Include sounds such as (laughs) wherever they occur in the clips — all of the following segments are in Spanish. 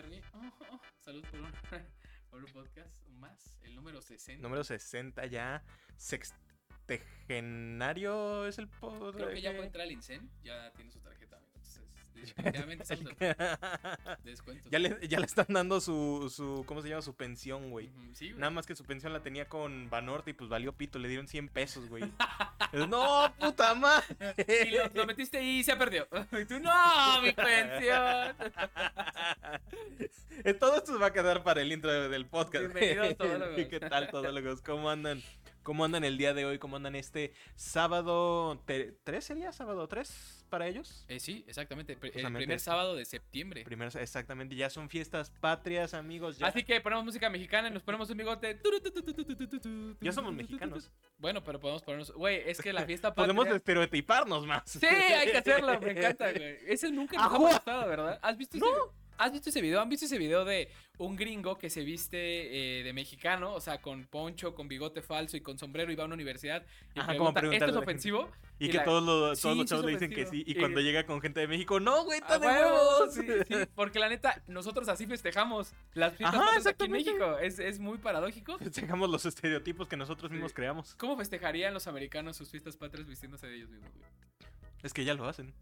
Bernie. Oh, (laughs) oh, salud por un, (laughs) por un podcast más, el número 60. Número 60 ya. Sextegenario es el podcast. Creo que ya puede entrar al INSEN, ya tiene su tarjeta, definitivamente (laughs) ya, le, ya le están dando su, su. ¿Cómo se llama? Su pensión, güey. Sí. Nada más que su pensión la tenía con Banorte y pues valió pito, le dieron 100 pesos, güey. no, puta madre. Y lo, lo metiste y se perdió. (laughs) Y tú, no, mi pensión. (laughs) Todo esto se va a quedar para el intro de- del podcast. Bienvenidos, todólogos. ¿Qué tal, todólogos? ¿Cómo andan? ¿Cómo andan el día de hoy? ¿Cómo andan este sábado? ¿Tres sería? ¿Sábado 3 para ellos? Eh, sí, exactamente. El primer sábado de septiembre. Primer, exactamente, ya son fiestas patrias, amigos. Así que ponemos música mexicana y nos ponemos un bigote. Ya somos mexicanos. Bueno, pero podemos ponernos. Güey, es que la fiesta patria. podemos estereotiparnos más. Sí, hay que hacerlo, me encanta, güey. Ese nunca nos ha pasado, ¿verdad? ¿Has visto no. ¿Has visto ese video? ¿Han visto ese video de un gringo que se viste eh, de mexicano? O sea, con poncho, con bigote falso y con sombrero y va a una universidad y Ajá, como pregunta, ¿esto es ofensivo? Y, que la- todos los, Sí, todos los chavos le dicen que sí. Y cuando llega con gente de México, no, güey, está ¡A de huevo! huevos. Sí, sí, porque la neta, nosotros así festejamos las fiestas Ajá, aquí en. México. Es, es muy paradójico. Festejamos los estereotipos que nosotros mismos creamos. ¿Cómo festejarían los americanos sus fiestas patrias vistiéndose de ellos mismos, güey? Es que ya lo hacen.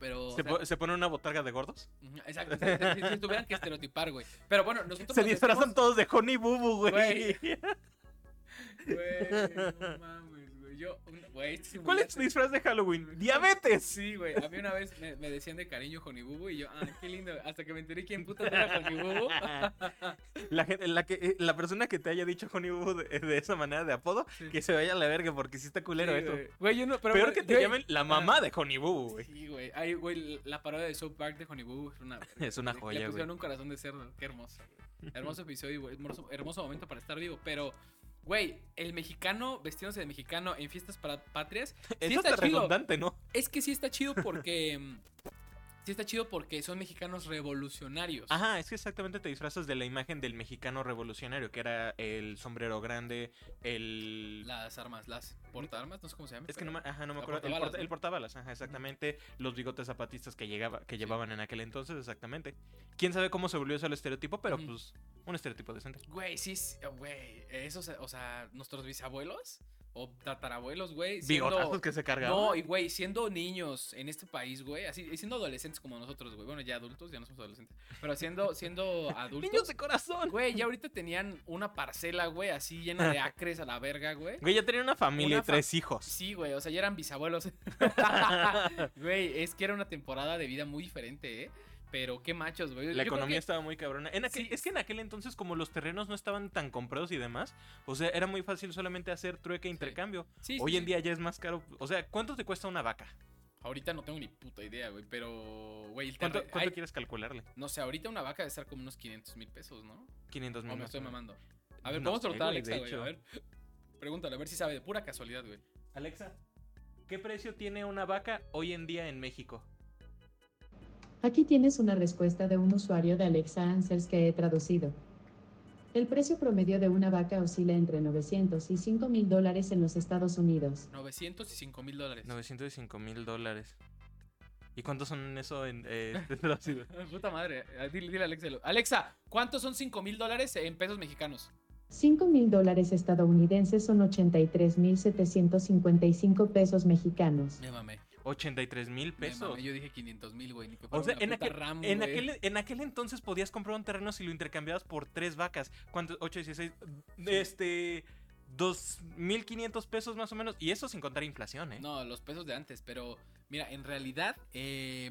Pero. o ¿Se, sea, po- se pone una botarga de gordos? Exacto, si, si- tuvieran que estereotipar, güey. Pero bueno, nosotros. Se nos disfrazan vestimos- todos de Honey Boo, güey. (laughs) Güey. No mames. Yo, güey, ¿Cuál es tu disfraz de Halloween? ¡Diabetes! Sí, güey. A mí una vez me, me decían de cariño Jonibubu y yo, ah, qué lindo. Hasta que me enteré quién puta era Jonibubu. (laughs) La, gente, la, que, eh, la persona que te haya dicho Boo de, de esa manera de apodo, Sí. que se vaya a la verga porque sí está culero eso. Güey, yo no, pero. Peor güey, que te güey, llamen la mamá de Boo, güey. Sí, güey. Ay, güey, la parodia de South Park de Jonibubu es una. Es una güey. joya, Le pusieron güey. un corazón de cerdo. Qué hermoso, güey. Hermoso episodio, güey. Hermoso, hermoso momento para estar vivo. Pero, güey, el mexicano vestiéndose de mexicano en fiestas para patrias. (laughs) Eso está redundante, ¿no? Es que sí está chido porque. (laughs) sí está chido porque son mexicanos revolucionarios. Ajá, es que exactamente te disfrazas de la imagen del mexicano revolucionario, que era el sombrero grande, el... Las armas, las portaarmas, no sé cómo se llama. Es que no me, ajá, no me acuerdo. El, portabalas, porta- ¿no? el portabalas, ajá, exactamente. Los bigotes zapatistas que, llegaba, que llevaban en aquel entonces, exactamente. Quién sabe cómo se volvió eso el estereotipo, pero pues un estereotipo decente. Güey, sí, sí, güey. Esos, o sea, nuestros bisabuelos o tatarabuelos, güey. Bigotazos que se cargaban. No, y güey, siendo niños en este país, güey, así, siendo adolescentes como nosotros, güey. Bueno, ya adultos, ya no somos adolescentes. Pero siendo, siendo (laughs) adultos. Niños de corazón. Güey, ya ahorita tenían una parcela, güey, así llena de (laughs) acres a la verga, güey. Güey, ya tenía una familia Una y tres hijos. Sí, güey, o sea, ya eran bisabuelos. (laughs) Güey, es que era una temporada de vida muy diferente, ¿eh? Pero qué machos, güey. La Yo economía que- estaba muy cabrona. En aquel- Sí. Es que en aquel entonces, como los terrenos no estaban tan comprados y demás, o sea, era muy fácil solamente hacer trueque e intercambio. Sí, sí, Hoy en sí. día ya es más caro. O sea, ¿cuánto te cuesta una vaca? Ahorita no tengo ni puta idea, güey, pero, güey, el ¿Cuánto, cuánto hay- quieres calcularle? No sé, ahorita una vaca debe estar como unos 500 mil pesos, ¿no? 500 O mil. me más estoy mamando. A ver, No vamos a preguntar a Alexa, de güey, a ver. Pregúntale, a ver si sabe, de pura casualidad, güey. Alexa, ¿qué precio tiene una vaca hoy en día en México? Aquí tienes una respuesta de un usuario de Alexa Answers que he traducido. El precio promedio de una vaca oscila entre 900 y 5 mil dólares en los Estados Unidos. 905 mil dólares. 905 mil dólares. ¿Y cuántos son eso en eh, (laughs) traducido? (laughs) Puta madre. eh, Dile, dile a Alexa. Alexa, ¿cuántos son 5 mil dólares en pesos mexicanos? 5 mil dólares estadounidenses son 83 mil 755 pesos mexicanos. Me mamé. 83 mil pesos. Yo dije 500 mil, güey. O sea, en aquel, RAM, en, aquel, en aquel entonces podías comprar un terreno si lo intercambiabas por tres vacas. ¿Cuánto? 8, 16. Este. 2.500 pesos más o menos. Y eso sin contar inflación, ¿eh? No, los pesos de antes, pero mira, en realidad, eh,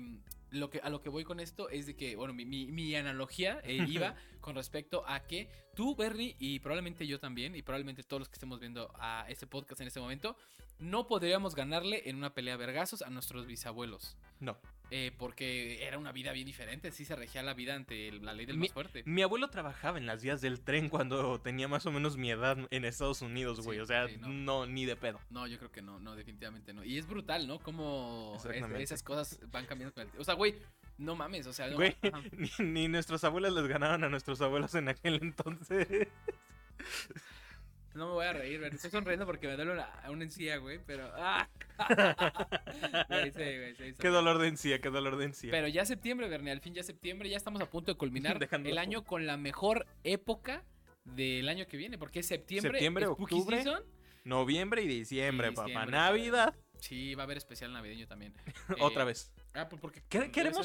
lo que, a lo que voy con esto es de que, bueno, mi, mi- mi analogía eh, (laughs) iba con respecto a que tú, Bernie, y probablemente yo también, y probablemente todos los que estemos viendo a este podcast en este momento, no podríamos ganarle en una pelea vergazos a nuestros bisabuelos. No. Eh, porque era una vida bien diferente, sí se regía la vida ante la ley del Mi- más fuerte. Mi abuelo trabajaba en las vías del tren cuando tenía más o menos mi edad en Estados Unidos, güey. Sí, o sea, sí, no. no. ni de pedo. No, yo creo que no, no, definitivamente no. Y es brutal, ¿no? Como es- esas cosas van cambiando con el O sea, güey, no mames, o sea, no- Güey, ajá. (laughs) ni, ni nuestros abuelos les ganaban a nuestros abuelos en aquel entonces. (laughs) No me voy a reír, güey. Estoy sonriendo porque me duele una, una encía, güey, pero. ¡Ah! (laughs) Güey, sí, güey, sí, Qué dolor de encía, qué dolor de encía. Pero ya septiembre, Bernie, al fin ya septiembre, ya estamos a punto de culminar (laughs) Dejando el año con la mejor época del año que viene, porque es septiembre, Septiembre, spooky octubre. season. Noviembre y diciembre, Y papá. Navidad. Sí, va a haber especial navideño también. (laughs) Otra Eh, vez. Ah, pues porque ¿Qué,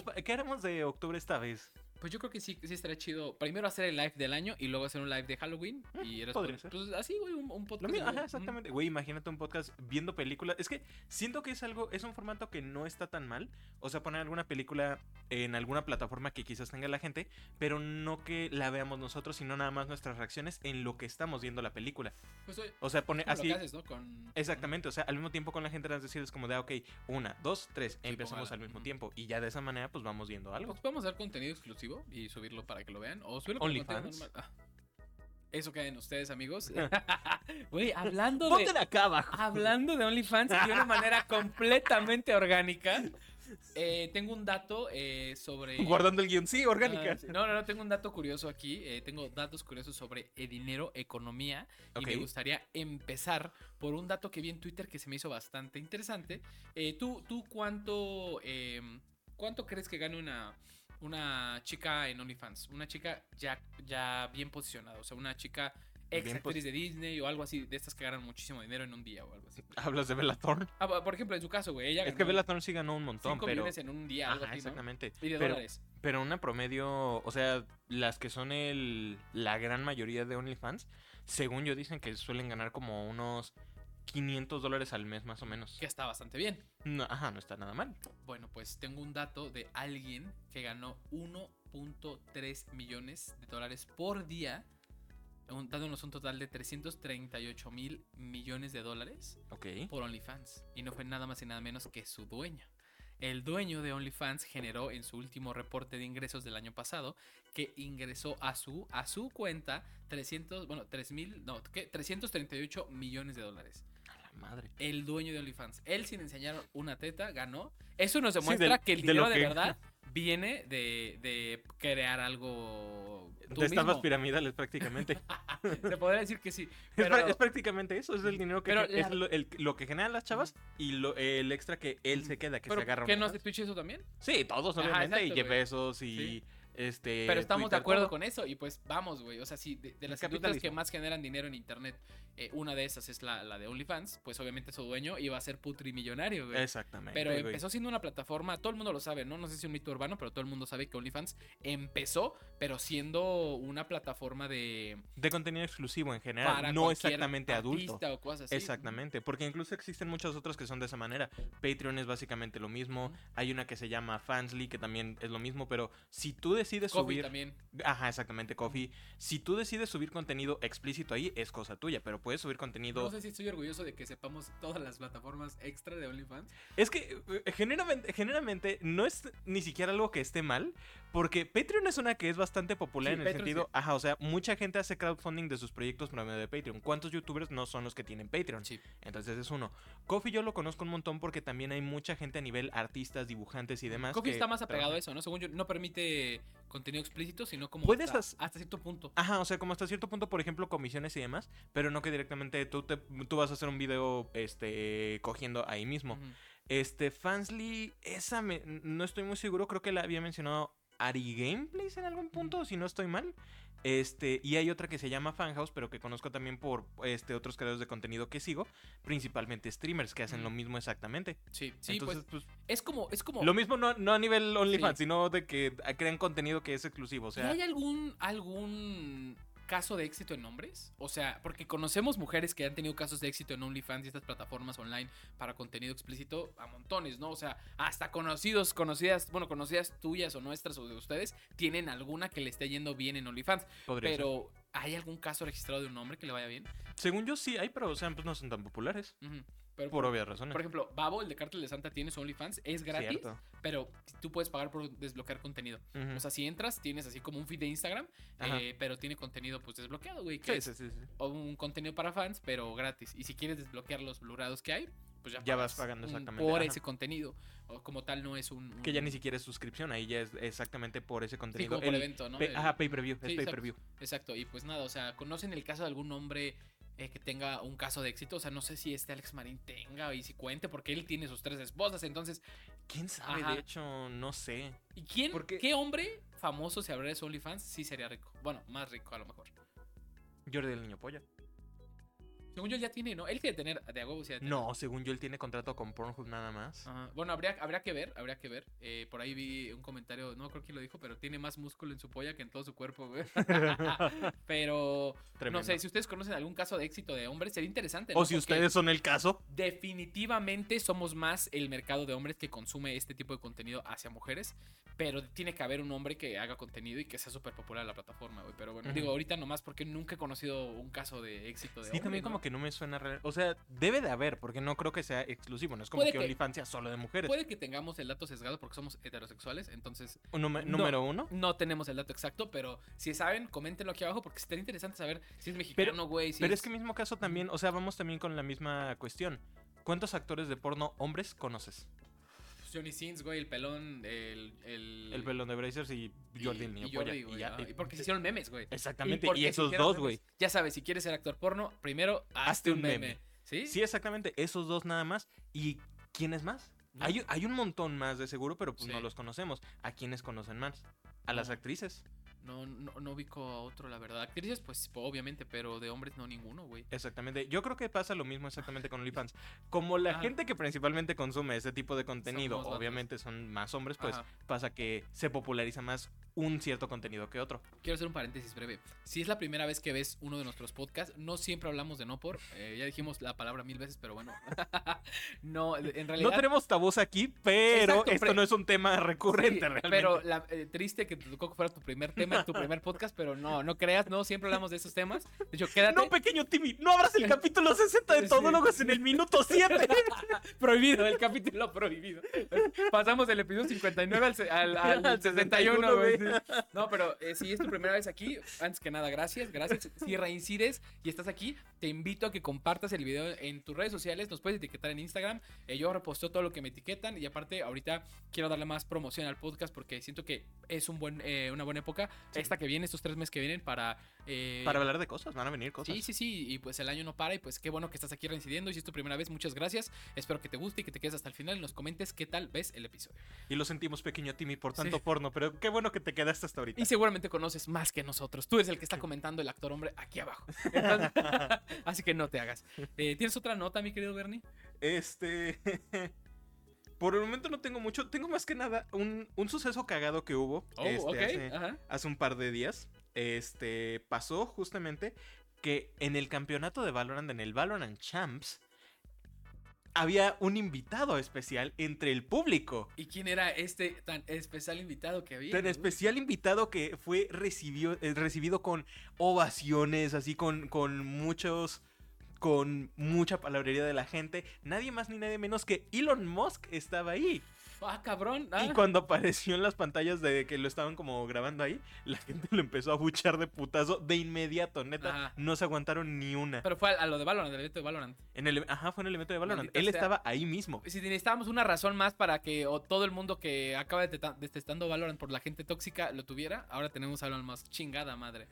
pa- qué haremos de octubre esta vez? Pues yo creo que sí, sí estaría chido. Primero hacer el live del año y luego hacer un live de Halloween. Y Mm, podría después, ser. pues así, güey, un, podcast. mismo, ajá, exactamente. Güey, imagínate un podcast viendo películas. Es que siento que es algo, es un formato que no está tan mal. O sea, poner alguna película en alguna plataforma que quizás tenga la gente, pero no que la veamos nosotros, sino nada más nuestras reacciones en lo que estamos viendo la película. Pues, oye, O sea, pone como lo así. que haces, ¿no? Con... Exactamente, o sea, al mismo tiempo con la gente las decir es como de, ah, ok, una, dos, tres, empezamos póngala. al mismo tiempo. Y ya de esa manera, pues vamos viendo algo. Pues podemos dar contenido exclusivo y subirlo para que lo vean. O subirlo OnlyFans. Ah. Eso queden ustedes, amigos. (laughs) (laughs) Güey, hablando de. Ponte de acá abajo. Hablando de OnlyFans de una manera (laughs) completamente orgánica. eh, tengo un dato eh, sobre. Guardando el guion, sí, orgánica. Ah, sí. No, no, no, tengo un dato curioso aquí. eh, tengo datos curiosos sobre eh, dinero, economía. Y me gustaría empezar por un dato que vi en Twitter que se me hizo bastante interesante. ¿tú, ¿Tú cuánto, eh, cuánto crees que gane una, una chica en OnlyFans? Una chica ya, ya bien posicionada. O sea, una chica ex actriz de Disney o algo así, de estas que ganan muchísimo dinero en un día o algo así. (laughs) Hablas de Bella Thorne. Ah, por ejemplo, en su caso, güey, ella Es ganó que Bella Thorne sí ganó un montón, 5 pero. millones en un día, algo Ajá, así, ¿no? exactamente. Y de pero, dólares. pero una promedio, o sea, las que son el la gran mayoría de OnlyFans, según yo dicen que suelen ganar como unos 500 dólares al mes más o menos. Que está bastante bien. No, ajá, no está nada mal. Bueno, pues tengo un dato de alguien que ganó 1.3 millones de dólares por día, dándonos un total de 338 mil millones de dólares Ok. por OnlyFans. Y no fue nada más y nada menos que su dueño. El dueño de OnlyFans generó en su último reporte de ingresos del año pasado que ingresó a su, a su cuenta 300, bueno, 3 mil, no, ¿qué? 338 millones de dólares. Madre. El dueño de OnlyFans. Él sin enseñar una teta ganó. Eso nos Sí, demuestra que el dinero de que- verdad viene de, de crear algo. tú De estafas piramidales prácticamente. (laughs) Se podría decir que sí. Es, Pero, es prácticamente eso, es el dinero que Pero es la- lo, el- lo que generan las chavas y lo, el extra que él se queda, que pero se agarra. ¿qué no hace Twitch eso también? Sí, todos obviamente, y exacto. Bezos y Sí. Este. Pero estamos de acuerdo todo. con eso. Y pues vamos, güey. O sea, si de, de las industrias que más generan dinero en internet, eh, una de esas es la, la de OnlyFans, pues obviamente su dueño iba a ser putrimillonario, güey. Exactamente. Pero empezó siendo una plataforma, todo el mundo lo sabe, ¿no? No sé si es un mito urbano, pero todo el mundo sabe que OnlyFans empezó, pero siendo una plataforma de... De contenido exclusivo en general, Para no exactamente adulto. artista o cosas así. Exactamente, porque incluso existen muchos otros que son de esa manera. Patreon es básicamente lo mismo. Hay una que se llama Fansly, que también es lo mismo, pero si tú decides Coffee subir. también. Ajá, exactamente, Coffee. Si tú decides subir contenido explícito ahí, es cosa tuya, pero puedes subir contenido. No sé si estoy orgulloso de que sepamos todas las plataformas extra de OnlyFans. Es que eh, generalmente, generalmente no es ni siquiera algo que esté mal, porque Patreon es una que es bastante popular Sí, en el Patreon sentido, sí. ajá, o sea, mucha gente hace crowdfunding de sus proyectos por medio de Patreon. ¿Cuántos youtubers no son los que tienen Patreon? Sí. Entonces es uno. Coffee yo lo conozco un montón porque también hay mucha gente a nivel artistas, dibujantes y demás. Coffee que está más apegado trabaja- a eso, ¿no? Según yo, no permite contenido explícito, sino como Puedes hasta, cierto punto. Ajá, o sea, como hasta cierto punto, por ejemplo, comisiones y demás, pero no que directamente tú, te, tú vas a hacer un video este, cogiendo ahí mismo. Este, Fansly, esa me- no estoy muy seguro, creo que la había mencionado Ari Gameplays en algún punto, si no estoy mal. Este, y hay otra que se llama Fanhouse, pero que conozco también por este, otros creadores de contenido que sigo, principalmente streamers que hacen lo Ujú. mismo exactamente. Sí, sí, Entonces, pues pues, es como, es como. lo mismo no, no a nivel OnlyFans, Sí. sino de que crean contenido que es exclusivo. O ¿Y sea, ¿Hay algún, algún caso de éxito en hombres? O sea, porque conocemos mujeres que han tenido casos de éxito en OnlyFans y estas plataformas online para contenido explícito a montones, ¿no? O sea, hasta conocidos, conocidas, bueno, conocidas tuyas o nuestras o de ustedes, tienen alguna que le esté yendo bien en OnlyFans. podría ser. Pero, ¿hay algún caso registrado de un hombre que le vaya bien? Según yo sí hay, pero o sea, pues no son tan populares. Pero, Por obvias razones. por ejemplo, Babo, el de Cártel de Santa, tiene su OnlyFans, es gratis, Cierto. pero tú puedes pagar por desbloquear contenido. O sea, si entras, tienes así como un feed de Instagram, eh, pero tiene contenido pues desbloqueado, güey. Que Sí, es sí, sí, sí. o un contenido para fans, pero gratis. Y si quieres desbloquear los blurados que hay, pues ya, Ya vas pagando exactamente, por ajá. ese contenido. O como tal, no es un. Que ya ni siquiera es suscripción, ahí ya es exactamente por ese Sí, contenido. como por El evento, ¿no? ajá, pay per view, es Sí, pay per view. Exacto. Y pues nada, o sea, ¿conocen el caso de algún hombre eh, que tenga un caso de éxito. O sea, no sé si este Alex Marín tenga y si cuente, porque él tiene sus tres esposas. Entonces, ¿Quién sabe? Ajá. De hecho, no sé. ¿y quién, Porque- qué hombre famoso si abriera su OnlyFans sí sería rico? Bueno, más rico a lo mejor. Jordi el niño polla. Según yo, él ya tiene, ¿no? Él quiere tener, de a huevo, sí. No, según yo, él tiene contrato con Pornhub nada más. Ajá. Bueno, habría, habría que ver, habría que ver. Eh, por ahí vi un comentario, no creo quién lo dijo, pero tiene más músculo en su polla que en todo su cuerpo, güey. (laughs) pero Tremendo. no sé, si ustedes conocen algún caso de éxito de hombres, sería interesante. ¿no? O si Porque ustedes son el caso. Definitivamente somos más el mercado de hombres que consume este tipo de contenido hacia mujeres. Pero tiene que haber un hombre que haga contenido y que sea súper popular en la plataforma, güey. Pero bueno, digo ahorita nomás porque nunca he conocido un caso de éxito de Sí, hombre, también ¿no? como que no me suena real. O sea, debe de haber, porque no creo que sea exclusivo. No es como que, que- OnlyFans sea solo de mujeres. Puede que tengamos el dato sesgado porque somos heterosexuales, entonces nume- No. Número uno. No tenemos el dato exacto, pero si saben, coméntenlo aquí abajo porque sería interesante saber si es mexicano, güey. si Pero es que mismo caso también, o sea, vamos también con la misma cuestión. ¿Cuántos actores de porno hombres conoces? Johnny Sins, güey, el pelón, el... El, El pelón de Brazers y Jordi el niño y polla. Jordi, Y güey, ya, y porque se hicieron memes, güey. Exactamente. Y esos dos, güey. Ya sabes, si quieres ser actor porno, primero hazte, un meme. ¿Sí? Sí, exactamente. Esos dos nada más. ¿Y quiénes más? No. Hay, hay un montón más de seguro, pero pues no los conocemos. ¿A quiénes conocen más? A las actrices. No, no, no ubico a otro, la verdad. Actrices, pues obviamente, pero de hombres no ninguno, güey. Exactamente. Yo creo que pasa lo mismo exactamente con OnlyFans. (laughs) Como la Ajá. gente que principalmente consume este tipo de contenido, vatos. obviamente son más hombres, pues Ajá. pasa que se populariza más un cierto contenido que otro. Quiero hacer un paréntesis breve. Si es la primera vez que ves uno de nuestros podcasts, no siempre hablamos de no por. eh, ya dijimos la palabra mil veces, pero bueno. (laughs) no, en realidad. No tenemos tabús aquí, pero Exacto, esto pre- no es un tema recurrente Sí, realmente. Pero la- eh, triste que te tocó que fuera tu primer tema, tu primer podcast, pero no, no creas, no, siempre hablamos de esos temas. De hecho, quédate. No, pequeño Timmy, no abras el (laughs) capítulo 60 de Sí. Todólogos en el minuto 7. (laughs) prohibido, el capítulo prohibido. Pasamos del episodio 59 al, al, al Al 61, güey. 61, sí. No, pero eh, si es tu primera vez aquí, antes que nada, gracias, gracias. Si reincides y estás aquí, te invito a que compartas el video en tus redes sociales, nos puedes etiquetar en Instagram. Eh, yo reposteo todo lo que me etiquetan y aparte ahorita quiero darle más promoción al podcast porque siento que es un buen, eh, una buena época, esta que viene, estos tres meses que vienen para... eh, Para hablar de cosas, van a venir cosas. Sí, sí, sí, y pues el año no para y pues qué bueno que estás aquí reincidiendo y si es tu primera vez, muchas gracias. Espero que te guste y que te quedes hasta el final y nos comentes qué tal ves el episodio. Y lo sentimos, pequeño Timmy, por Sí. tanto porno, pero qué bueno que te quedaste hasta ahorita. Y seguramente conoces más que nosotros. Tú eres el que está comentando el actor hombre aquí abajo. (laughs) Entonces- (laughs) así que no te hagas. Eh, ¿Tienes otra nota, mi querido Bernie? Este. (laughs) Por el momento no tengo mucho. Tengo más que nada un, un suceso cagado que hubo. Oh, este, hace, Ajá. hace un par de días. Este. Pasó justamente que en el campeonato de Valorant, en el Valorant Champs, había un invitado especial entre el público. ¿Y quién era este tan especial invitado que había? Tan especial invitado que fue recibió, eh, recibido con ovaciones, así con, con muchos. Con mucha palabrería de la gente. Nadie más ni nadie menos que Elon Musk estaba ahí. Ah, cabrón. ah. Y cuando apareció en las pantallas de que lo estaban como grabando ahí, la gente lo empezó a buchar de putazo de inmediato, neta. Ajá. No se aguantaron ni una. Pero fue a, lo de Valorant, del evento de Valorant. En el, ajá, fue en el evento de Valorant. Maldita Él sea. estaba ahí mismo. Si necesitábamos una razón más para que o todo el mundo que acaba detestando Valorant por la gente tóxica lo tuviera, ahora tenemos a Elon Musk. Chingada madre.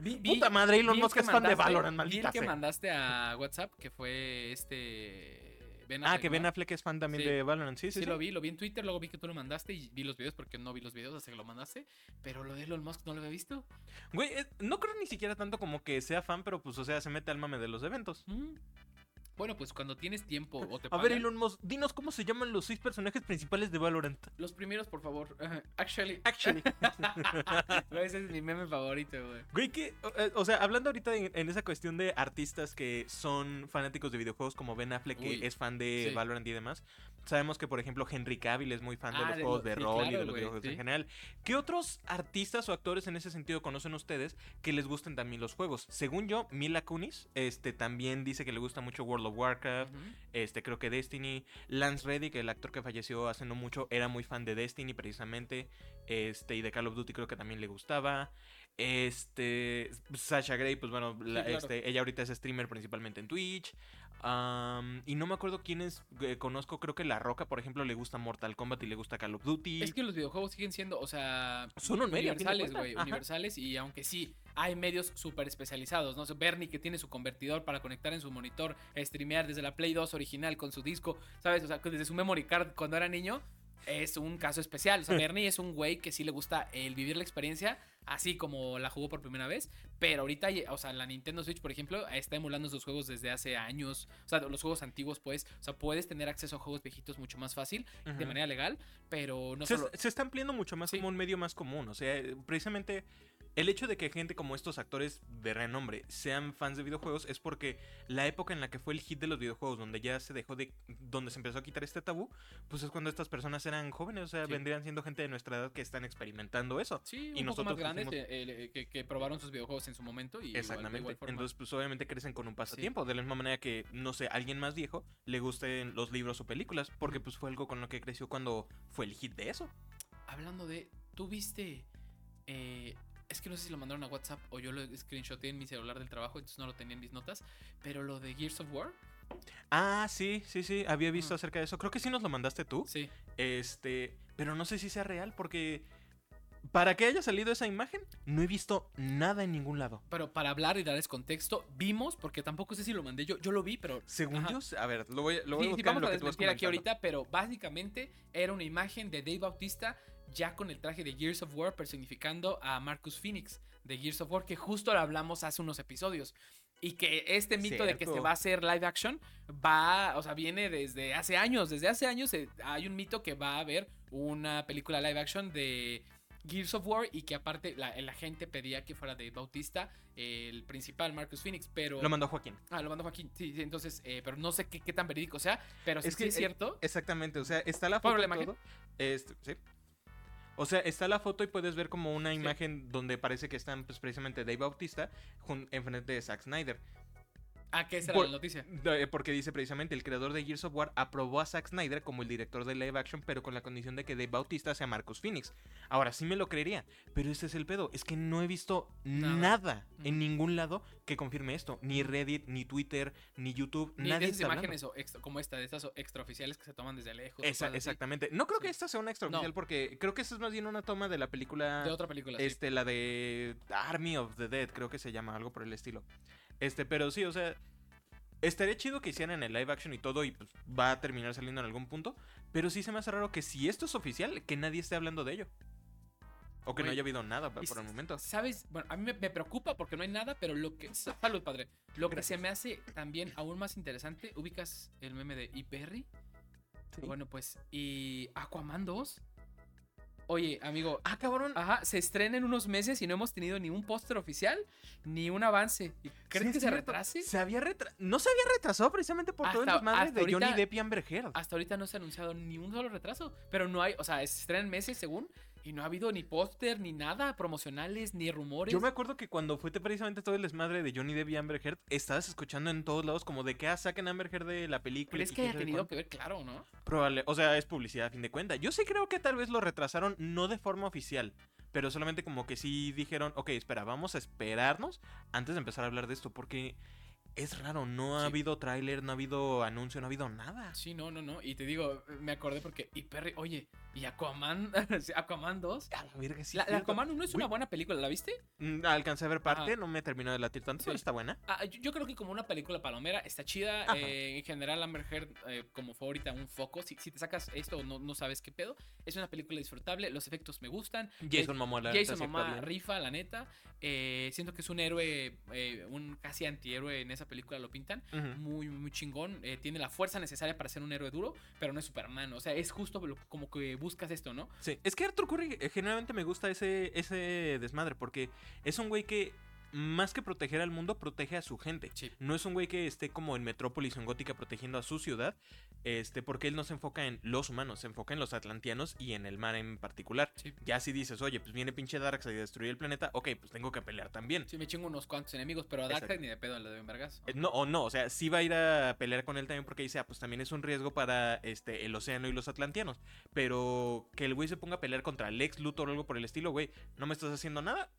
Vi- vi- Puta madre, Elon vi el Musk es fan de Valorant, vi maldita el que sea. mandaste a WhatsApp, que fue este... Ben Ah, que Ben. Affleck es fan también Sí. de Valorant. Sí, sí, Sí, sí. lo vi, lo vi en Twitter, luego vi que tú lo mandaste y vi los videos porque no vi los videos hasta que lo mandaste. Pero lo de Elon Musk no lo había visto. Güey, eh, no creo ni siquiera tanto como que sea fan, pero pues, o sea, se mete al mame de los eventos. Mm. Bueno, pues cuando tienes tiempo o te A ver, pagan, Elon Musk, dinos cómo se llaman los seis personajes principales de Valorant. los primeros, por favor. Actually. Actually. (laughs) Güey, Ese es mi meme favorito, güey. Güey, que, eh, o sea, hablando ahorita en, en esa cuestión de artistas que son fanáticos de videojuegos como Ben Affleck, que es fan de sí. Valorant y demás, sabemos que, por ejemplo, Henry Cavill es muy fan de Ah, los de juegos lo- de sí, rol y de los videojuegos en general. ¿Qué otros artistas o actores en ese sentido conocen ustedes que les gusten también los juegos? Según yo, Mila Kunis este, también dice que le gusta mucho World of Warcraft, este, creo que Destiny. Lance Reddick, el actor que falleció hace no mucho, era muy fan de Destiny precisamente. Este, y de Call of Duty creo que también le gustaba. Este. Sasha Grey, pues bueno, la- claro. este, ella ahorita es streamer principalmente en Twitch. Y no me acuerdo quiénes eh, conozco. Creo que La Roca, por ejemplo, le gusta Mortal Kombat y le gusta Call of Duty. Es que los videojuegos siguen siendo, o sea, Son un medio, universales, güey, universales y aunque sí hay medios súper especializados, ¿no? O sea, Bernie que tiene su convertidor para conectar en su monitor, streamear desde la Play 2 original con su disco, ¿sabes? O sea, desde su memory card cuando era niño es un caso especial. O sea, Bernie es un güey que sí le gusta el vivir la experiencia así como la jugó por primera vez, pero ahorita, o sea, la Nintendo Switch, por ejemplo, está emulando esos juegos desde hace años, o sea, los juegos antiguos, pues, o sea, puedes tener acceso a juegos viejitos mucho más fácil, de manera legal, pero no se, solo... se está ampliando mucho más Sí. como un medio más común. O sea, precisamente el hecho de que gente como estos actores de renombre sean fans de videojuegos es porque la época en la que fue el hit de los videojuegos, donde ya se dejó de. donde se empezó a quitar este tabú, pues es cuando estas personas eran jóvenes. O sea, Sí. vendrían siendo gente de nuestra edad que están experimentando eso. Sí, Y un poco más nosotros grandes eh, eh, que, que probaron sus videojuegos en su momento y igual- Exactamente. igual forma. Entonces, pues obviamente crecen con un pasatiempo. De la misma manera que, no sé, alguien más viejo le gusten los libros o películas. Porque pues fue algo con lo que creció cuando fue el hit de eso. Hablando de, ¿tú viste? eh, es que no sé si lo mandaron a WhatsApp o yo lo screenshoté en mi celular del trabajo, entonces no lo tenía en mis notas, pero lo de Gears of War, Ah, sí, sí, sí. Había visto acerca de eso. Creo que sí nos lo mandaste tú. sí. Este, pero no sé si sea real porque para que haya salido esa imagen, no he visto nada en ningún lado. Pero para hablar y darles contexto, vimos, porque tampoco sé si lo mandé yo, yo lo vi, pero Según Ajá. yo, a ver, lo voy, lo voy Sí, a sí, buscar en lo a que tú aquí ahorita, pero básicamente era una imagen de Dave Bautista ya con el traje de Gears of War personificando a Marcus Phoenix de Gears of War, que justo lo hablamos hace unos episodios. Y que este mito de que se Cierto. va a hacer live action va, o sea, viene desde hace años. Desde hace años hay un mito que va a haber una película live action de Gears of War y que aparte la, la gente pedía que fuera de Bautista, el principal Marcus Phoenix, pero... Lo mandó Joaquín. Ah, lo mandó Joaquín. Sí, sí, entonces, eh, pero no sé qué, qué tan verídico sea, pero sí Es sí que, es eh, cierto. Exactamente, o sea, está la ¿Puedo foto todo. Este, sí. O sea, está la foto y puedes ver como una Sí. imagen donde parece que están pues, precisamente Dave Bautista enfrente de Zack Snyder. Esa por- era la noticia. De- Porque dice precisamente, el creador de Gears of War aprobó a Zack Snyder como el director de live action, pero con la condición de que Dave Bautista sea Marcus Phoenix. Ahora sí me lo creería, pero ese es el pedo. Es que no he visto Nada. nada, en ningún lado que confirme esto. Ni Reddit, ni Twitter, ni YouTube, Ni nadie esas está imágenes o extra- como esta, de estas extraoficiales que se toman desde lejos. Esa- exactamente. No creo que esta sea una extraoficial No. porque creo que esta es más bien una toma de la película. De otra película. sí. Este, la de Army of the Dead, creo que se llama, algo por el estilo. Este, pero sí, o sea, estaría chido que hicieran el live action y todo y pues va a terminar saliendo en algún punto. Pero sí se me hace raro que si esto es oficial, que nadie esté hablando de ello. O que no haya habido nada por el momento. ¿Sabes? Bueno, a mí me, me preocupa porque no hay nada, pero lo que. Salud, padre. Lo que se me hace también aún más interesante. ¿Ubicas el meme de E. Perry? Bueno, pues. ¿Y Aquaman 2? Oye, amigo. Ah, cabrón. Ajá, se estrena en unos meses y no hemos tenido ni un póster oficial ni un avance. ¿Y ¿Crees Sí, que se retrase? Se había retra- No se había retrasado precisamente por todo el Hasta- desmadre hasta de Johnny Depp y Amber Heard. Hasta ahorita no se ha anunciado ni un solo retraso. Pero no hay, o sea, se estrena en meses según. Y no ha habido ni póster, ni nada, promocionales, ni rumores. Yo me acuerdo que cuando fue precisamente todo el desmadre de Johnny Depp y Amber Heard, estabas escuchando en todos lados como de que ah, saquen Amber Heard de la película. ¿Crees que haya tenido que ver? Claro, ¿no? Probable, o sea, es publicidad a fin de cuentas. Yo sí creo que tal vez lo retrasaron no de forma oficial, pero solamente como que sí dijeron, ok, espera, vamos a esperarnos antes de empezar a hablar de esto, porque es raro, no ha Sí. habido tráiler, no ha habido anuncio, no ha habido nada. Sí, no, no, no. Y te digo, me acordé porque. Y Perry, oye, ¿y Aquaman? (laughs) ¿Aquaman 2? A la verga, sí, la, la cierto. Aquaman 1 es una buena película, ¿la viste? Mm, Alcancé a ver parte, Ajá. no me terminó de latir tanto, pero Sí. está buena. Ah, yo, yo creo que como una película palomera está chida. Eh, en general, Amber Heard, eh, como fue ahorita un foco. Si, si te sacas esto, no, no sabes qué pedo. Es una película disfrutable. Los efectos me gustan. Jason Momoa, la Jason Momoa rifa, la neta. Eh, siento que es un héroe, eh, un casi antihéroe en esa película, lo pintan. Muy, muy chingón. eh, tiene la fuerza necesaria para ser un héroe duro, pero no es Superman. O sea, es justo lo- como que buscas esto, ¿no? Sí, es que Arthur Curry eh, generalmente me gusta ese, ese desmadre, porque es un güey que más que proteger al mundo, protege a su gente. Sí. No es un güey que esté como en Metrópolis o en Gótica protegiendo a su ciudad, este, porque él no se enfoca en los humanos, se enfoca en los atlantianos y en el mar en particular. Sí. Ya si dices, oye, pues viene pinche Darkseid y destruye el planeta, ok, pues tengo que pelear también. Sí, me chingo unos cuantos enemigos, pero a Exacto. Darkseid ni de pedo le doy vergas. Eh, No, o no, o sea, sí va a ir a pelear con él también porque dice, ah, pues también es un riesgo para este, el océano y los atlantianos. Pero que el güey se ponga a pelear contra Lex Luthor o algo por el estilo, güey, no me estás haciendo nada.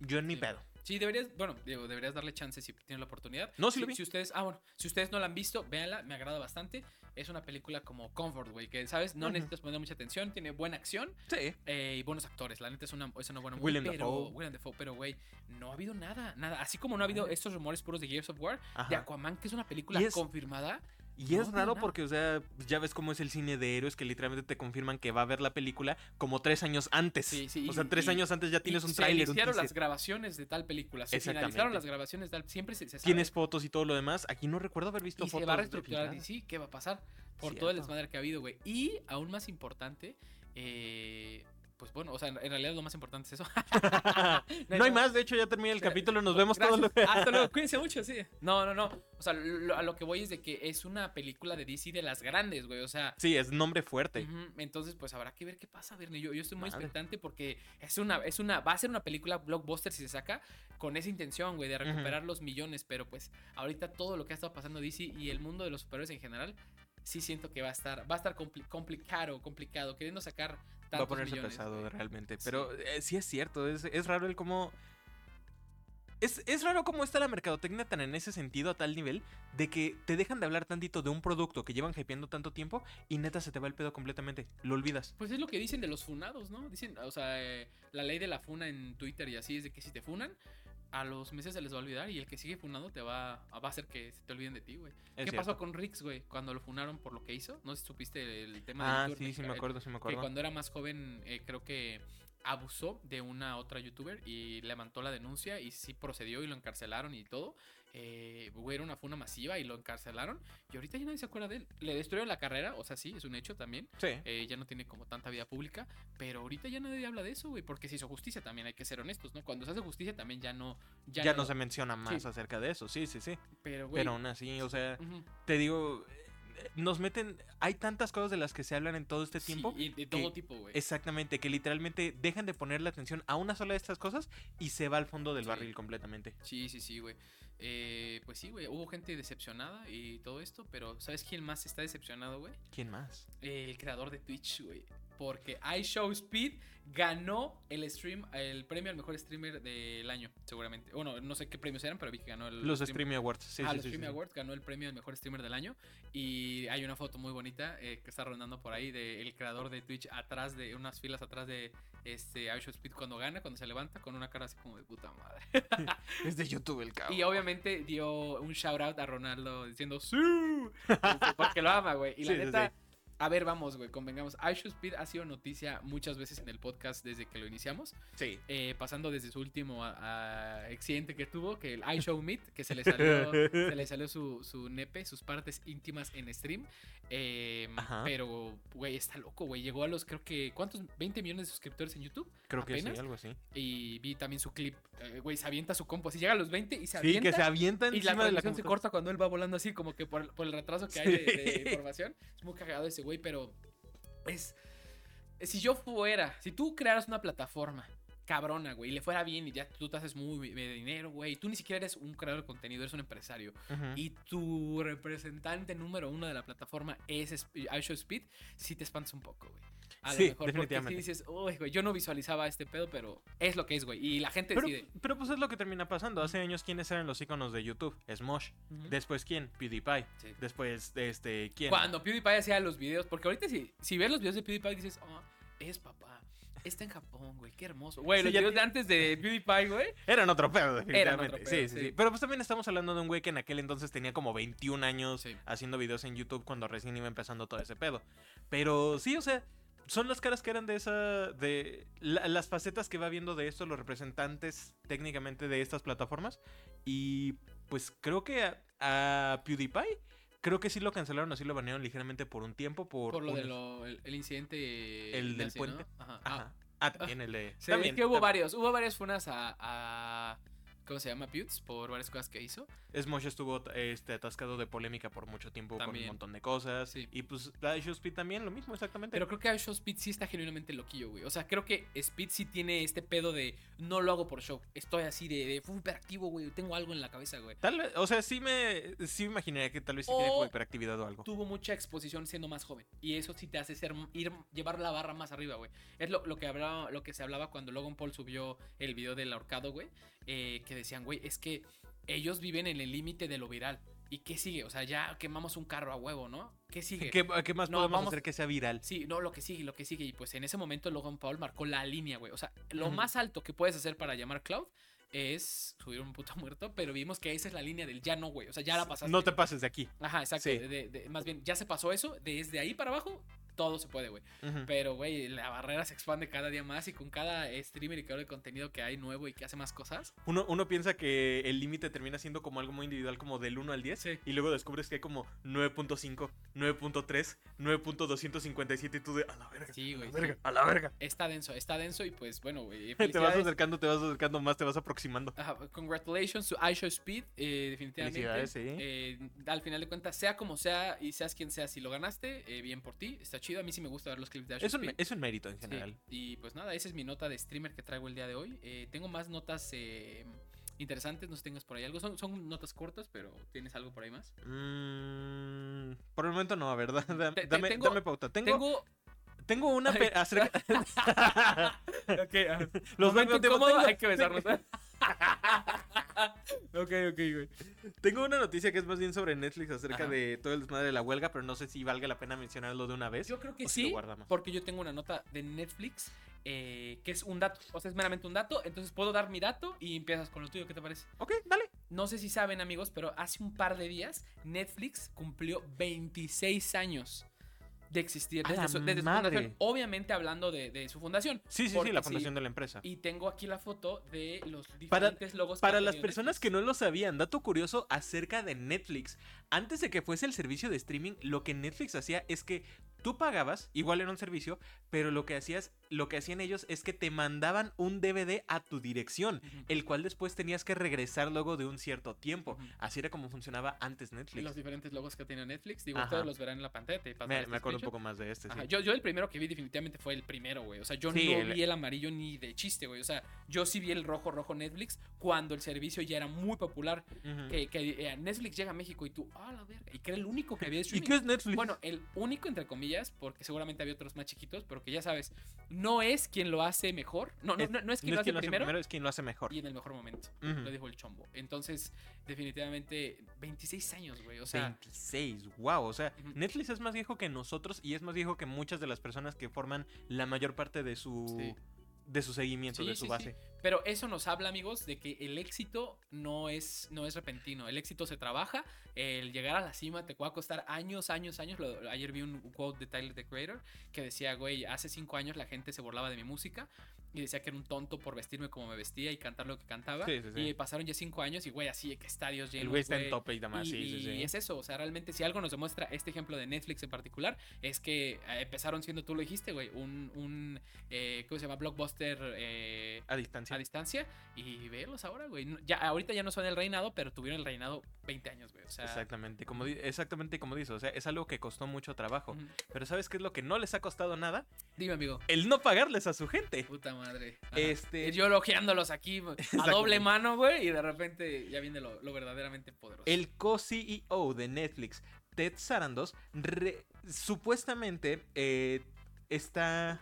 yo ni Sí. pedo. Sí, deberías, bueno, digo, deberías darle chance si tienes la oportunidad. No, sí si, lo vi. si ustedes, ah, bueno, si ustedes no la han visto, véanla, me agrada bastante. Es una película como Comfort, güey, que, ¿sabes? No Ujú. necesitas poner mucha atención, tiene buena acción Sí. eh, y buenos actores. La neta es una, es una buena Willem pero, Dafoe. Willem Dafoe, pero, güey, no ha habido nada, nada. Así como no ha habido estos rumores puros de Gears of War, de. Aquaman, que es una película es- confirmada. Y No es raro porque, o sea, ya ves cómo es el cine de héroes que literalmente te confirman que va a ver la película como tres años antes. Sí, sí, o sea, y- tres y- años antes ya tienes y un se tráiler, un iniciaron las grabaciones de tal película. Se finalizaron las grabaciones de tal. Siempre se, se sabe. Tienes fotos y todo lo demás. Aquí no recuerdo haber visto y fotos. se va a reestructurar filtradas. DC, ¿qué va a pasar? Por todo el desmadre que ha habido, güey. Y aún más importante, eh, pues bueno, o sea, en realidad lo más importante es eso. (laughs) no hay más, de hecho ya termina el capítulo, nos vemos todos los... Hasta luego, (laughs) cuídense mucho, sí. No, no, no. O sea, lo- a lo que voy es de que es una película de DC de las grandes, güey. O sea, Sí, es nombre fuerte. Entonces, pues habrá que ver qué pasa, Bernie. Yo, yo estoy muy Madre. expectante porque es una, es una, va a ser una película blockbuster si se saca con esa intención, güey, de recuperar los millones. Pero pues, ahorita todo lo que ha estado pasando DC y el mundo de los superhéroes en general, sí siento que va a estar, va a estar compli- complicado, complicado, queriendo sacar Va a ponerse millones, pesado güey. realmente. Sí. Pero eh, sí es cierto, es, es raro el cómo... Es, es raro cómo está la mercadotecnia tan en ese sentido a tal nivel de que te dejan de hablar tantito de un producto que llevan hypeando tanto tiempo y neta se te va el pedo completamente. Lo olvidas. Pues es lo que dicen de los funados, ¿no? Dicen, o sea, eh, la ley de la funa en Twitter y así es de que si te funan, a los meses se les va a olvidar y el que sigue funando te va, va a hacer que se te olviden de ti, güey. ¿Qué cierto. pasó con Rix, güey? Cuando lo funaron por lo que hizo. No sé si supiste el tema Ah, de sí, sí me acuerdo, sí me Que acuerdo. cuando era más joven, eh, creo que abusó de una otra youtuber y levantó la denuncia y sí procedió y lo encarcelaron y todo. Eh, era una funa masiva y lo encarcelaron. Y ahorita ya nadie se acuerda de él. Le destruyeron la carrera, o sea, sí, es un hecho también. Sí. Eh, ya no tiene como tanta vida pública. Pero ahorita ya nadie habla de eso, güey. Porque se hizo justicia también, hay que ser honestos, ¿no? Cuando se hace justicia también ya no. Ya, Ya, no se menciona más Sí. acerca de eso, sí, sí, sí. Pero, güey. Pero aún así, o sea, te digo, nos meten... Hay tantas cosas de las que se hablan en todo este Sí, tiempo. y de que- todo tipo, güey. Exactamente, que literalmente dejan de ponerle atención a una sola de estas cosas y se va al fondo del Sí. barril completamente. Sí, sí, sí, güey. Eh, pues sí, güey. Hubo gente decepcionada y todo esto, pero ¿sabes quién más está decepcionado, güey? ¿Quién más? El creador de Twitch, güey. Porque iShowSpeed ganó el stream, el premio al mejor streamer del año, seguramente. Bueno, no sé qué premios eran, pero vi que ganó el Los stream- Awards. Sí, ah, sí, los sí, Stream sí. Awards ganó el premio al mejor streamer del año. Y hay una foto muy bonita eh, que está rondando por ahí del creador de Twitch atrás de unas filas atrás de este iShowSpeed cuando gana, cuando se levanta, con una cara así como de puta madre. (laughs) Es de YouTube el cabrón. Y obviamente dio un shout out a Ronaldo diciendo ¡Sí! (laughs) Porque lo ama, güey. Y la neta, sí. A ver, vamos, güey, convengamos. iShowSpeed ha sido noticia muchas veces en el podcast desde que lo iniciamos. Sí. eh, pasando desde su último a- a accidente que tuvo, que el iShow Meet, que se le salió, (laughs) se le salió su, su nepe, sus partes íntimas en stream. eh, Ajá. pero, güey, está loco, güey. Llegó a los, creo que, ¿cuántos? 20 millones de suscriptores en YouTube. Creo que sí, algo así. Y vi también su clip. eh, Güey, se avienta su compo. Así llega a los 20 y se Sí, avienta. que se avientan Y la transmisión se corta cuando él va volando así, como que por, por el retraso que hay de, de Sí. información. Es muy cagado ese güey, pero es. Si yo fuera, si tú crearas una plataforma cabrona, güey, y le fuera bien y ya tú te haces muy de dinero, güey, y tú ni siquiera eres un creador de contenido, eres un empresario, y tu representante número uno de la plataforma es Sp- iShowSpeed, sí te espantas un poco, güey. A lo Sí, mejor, porque definitivamente. sí dices, uy, güey, yo no visualizaba este pedo, pero es lo que es, güey. Y la gente Pero, decide. pero pues es lo que termina pasando. Hace años, ¿quiénes eran los iconos de YouTube? Smosh. Ujú. Después, ¿quién? PewDiePie. Sí. Después, este, ¿quién? Cuando PewDiePie hacía los videos, porque ahorita si, si ves los videos de PewDiePie dices, oh, es papá, está en Japón, güey, qué hermoso. Güey, Sí, los videos de antes de PewDiePie, güey. Eran otro pedo, definitivamente. otro sí, pedo, sí, sí. sí. Pero pues también estamos hablando de un güey que en aquel entonces tenía como 21 años Sí. haciendo videos en YouTube cuando recién iba empezando todo ese pedo. Pero sí, o sea, son las caras que eran de esa. de la- las facetas que va viendo de esto, los representantes técnicamente de estas plataformas. Y pues creo que a, a PewDiePie. Creo que sí lo cancelaron, así lo banearon ligeramente por un tiempo. Por, Por lo de unos- lo, el, el incidente. El del puente. Ajá. Ah, Ajá. Ah, también el de. (laughs) sí, también, es que hubo también. varios, hubo varias funas a, a, ¿cómo se llama? Putes, por varias cosas que hizo. Smosh estuvo este, atascado de polémica por mucho tiempo con un montón de cosas. Sí. Y pues la Show Speed también, lo mismo exactamente. Pero creo que Show Speed sí está genuinamente loquillo, güey. O sea, creo que Speed sí tiene este pedo de no lo hago por show. Estoy así de, de "Fue hiperactivo, güey. Tengo algo en la cabeza, güey. Tal vez, o sea, sí me, sí me imaginaría que tal vez sí tiene como hiperactividad o algo. Tuvo mucha exposición siendo más joven. Y eso sí te hace ser, ir, llevar la barra más arriba, güey. Es lo, lo que hablaba, lo que se hablaba cuando Logan Paul subió el video del ahorcado, güey. Eh, que decían, güey, es que ellos viven en el límite de lo viral. ¿Y qué sigue? O sea, ya quemamos un carro a huevo, ¿no? ¿Qué sigue? ¿Qué, qué más No, podemos vamos- hacer que sea viral? Sí, no, lo que sigue, lo que sigue. Y pues en ese momento Logan Paul marcó la línea, güey. O sea, lo más alto que puedes hacer para llamar Cloud es subir un puto (laughs) muerto, pero vimos que esa es la línea del ya no, güey. O sea, ya la pasaste. No te pases de aquí. Ajá, exacto. Sí. de- de- más bien, ya se pasó eso. Desde ahí para abajo, todo se puede, güey. Pero, güey, la barrera se expande cada día más y con cada streamer y creador de contenido que hay nuevo y que hace más cosas. Uno, uno piensa que el límite termina siendo como algo muy individual, como del 1 al 10. Sí. Y luego descubres que hay como 9.5, 9.3, 9.257 y tú de a la verga. Sí, a güey, la verga, sí. a la verga. Está denso, está denso y pues, bueno, güey. (laughs) Te vas acercando, te vas acercando más, te vas aproximando. Ajá, congratulations to iShow Speed, eh, definitivamente. Sí. Eh, al final de cuentas, sea como sea y seas quien sea, si lo ganaste, eh, bien por ti, está chido. A mí sí me gusta ver los clips de iShow Es un, Speed. es un mérito en Sí, general. Y pues nada, esa es mi nota de streamer que traigo el día de hoy. Eh, tengo más notas eh, interesantes, no sé si tengas por ahí algo. Son, son notas cortas, pero ¿tienes algo por ahí más? Mm, por el momento no, ¿verdad? Da- Te- te- dame, tengo- dame pauta. Tengo, tengo, Tengo... una acerca... (laughs) (laughs) Los Momento incómodo, tengo- hay que besarnos. (laughs) ok, ok, güey. Tengo una noticia que es más bien sobre Netflix acerca Ajá. de todo el desmadre de la huelga, pero no sé si valga la pena mencionarlo de una vez. Yo creo que sí, porque yo tengo una nota de Netflix eh, que es un dato, o sea, es meramente un dato, entonces puedo dar mi dato y empiezas con lo tuyo, ¿qué te parece? Ok, dale. No sé si saben amigos, pero hace un par de días Netflix cumplió 26 años de existir ¡A desde, su, desde su madre! fundación, obviamente hablando de, de su fundación. Sí, sí, sí, la sí. fundación de la empresa. Y tengo aquí la foto de los Para- diferentes logos. Para las personas Netflix. que no lo sabían, dato curioso acerca de Netflix. Antes de que fuese el servicio de streaming, lo que Netflix hacía es que tú pagabas, igual era un servicio, pero lo que hacías, lo que hacían ellos es que te mandaban un DVD a tu dirección, el cual después tenías que regresar luego de un cierto tiempo. Así era como funcionaba antes Y Netflix. los diferentes logos que tiene Netflix. Digo, Ajá. ustedes los verán en la pantalla. pasaré Me, este me acuerdo un poco más de este, sí. Yo, yo el primero que vi definitivamente fue el primero, güey. O sea, yo Sí, no el- vi el amarillo ni de chiste, güey. O sea, yo sí vi el rojo, rojo Netflix cuando el servicio ya era muy popular. Que, que, eh, Netflix llega a México y tú, ah, la verga. Y que era el único que había de ¿Y qué es Netflix? Bueno, el único entre comillas, porque seguramente había otros más chiquitos, pero que ya sabes, no es quien lo hace mejor. No, no, Es- no, no es quien no lo es hace quien lo hace primero, primero, es quien lo hace mejor. y en el mejor momento. Lo dijo el chombo. Entonces, definitivamente, 26 años, güey. O sea, 26, wow, o sea. Netflix es más viejo que nosotros y es más viejo que muchas de las personas que forman la mayor parte de su Sí. De su seguimiento, Sí, de su sí, base. Pero eso nos habla, amigos, de que el éxito no es, no es repentino. El éxito se trabaja. El llegar a la cima te va a costar años, años, años. Lo- ayer vi un quote de Tyler, the Creator, que decía, güey, hace cinco años la gente se burlaba de mi música y decía que era un tonto por vestirme como me vestía y cantar lo que cantaba. Sí, sí, sí. Y pasaron ya cinco años y, güey, así, que estadios llenos, El güey está en tope y demás, Y, sí, sí, y sí. es eso, o sea, realmente si algo nos demuestra este ejemplo de Netflix en particular, es que eh, empezaron siendo, tú lo dijiste, güey, un, un eh, ¿cómo se llama? Blockbuster eh, A distancia. a distancia y verlos ahora, güey. Ya, ahorita ya no son el reinado, pero tuvieron el reinado 20 años, güey. O sea, Exactamente, como exactamente como dices, o sea, es algo que costó mucho trabajo. Pero ¿sabes qué es lo que no les ha costado nada? Dime, amigo. El no pagarles a su gente. Puta madre. Ajá. Este- Yo elogiándolos aquí (laughs) a doble mano, güey, y de repente ya viene lo, lo verdaderamente poderoso. El co-CEO de Netflix, Ted Sarandos, re- supuestamente eh, está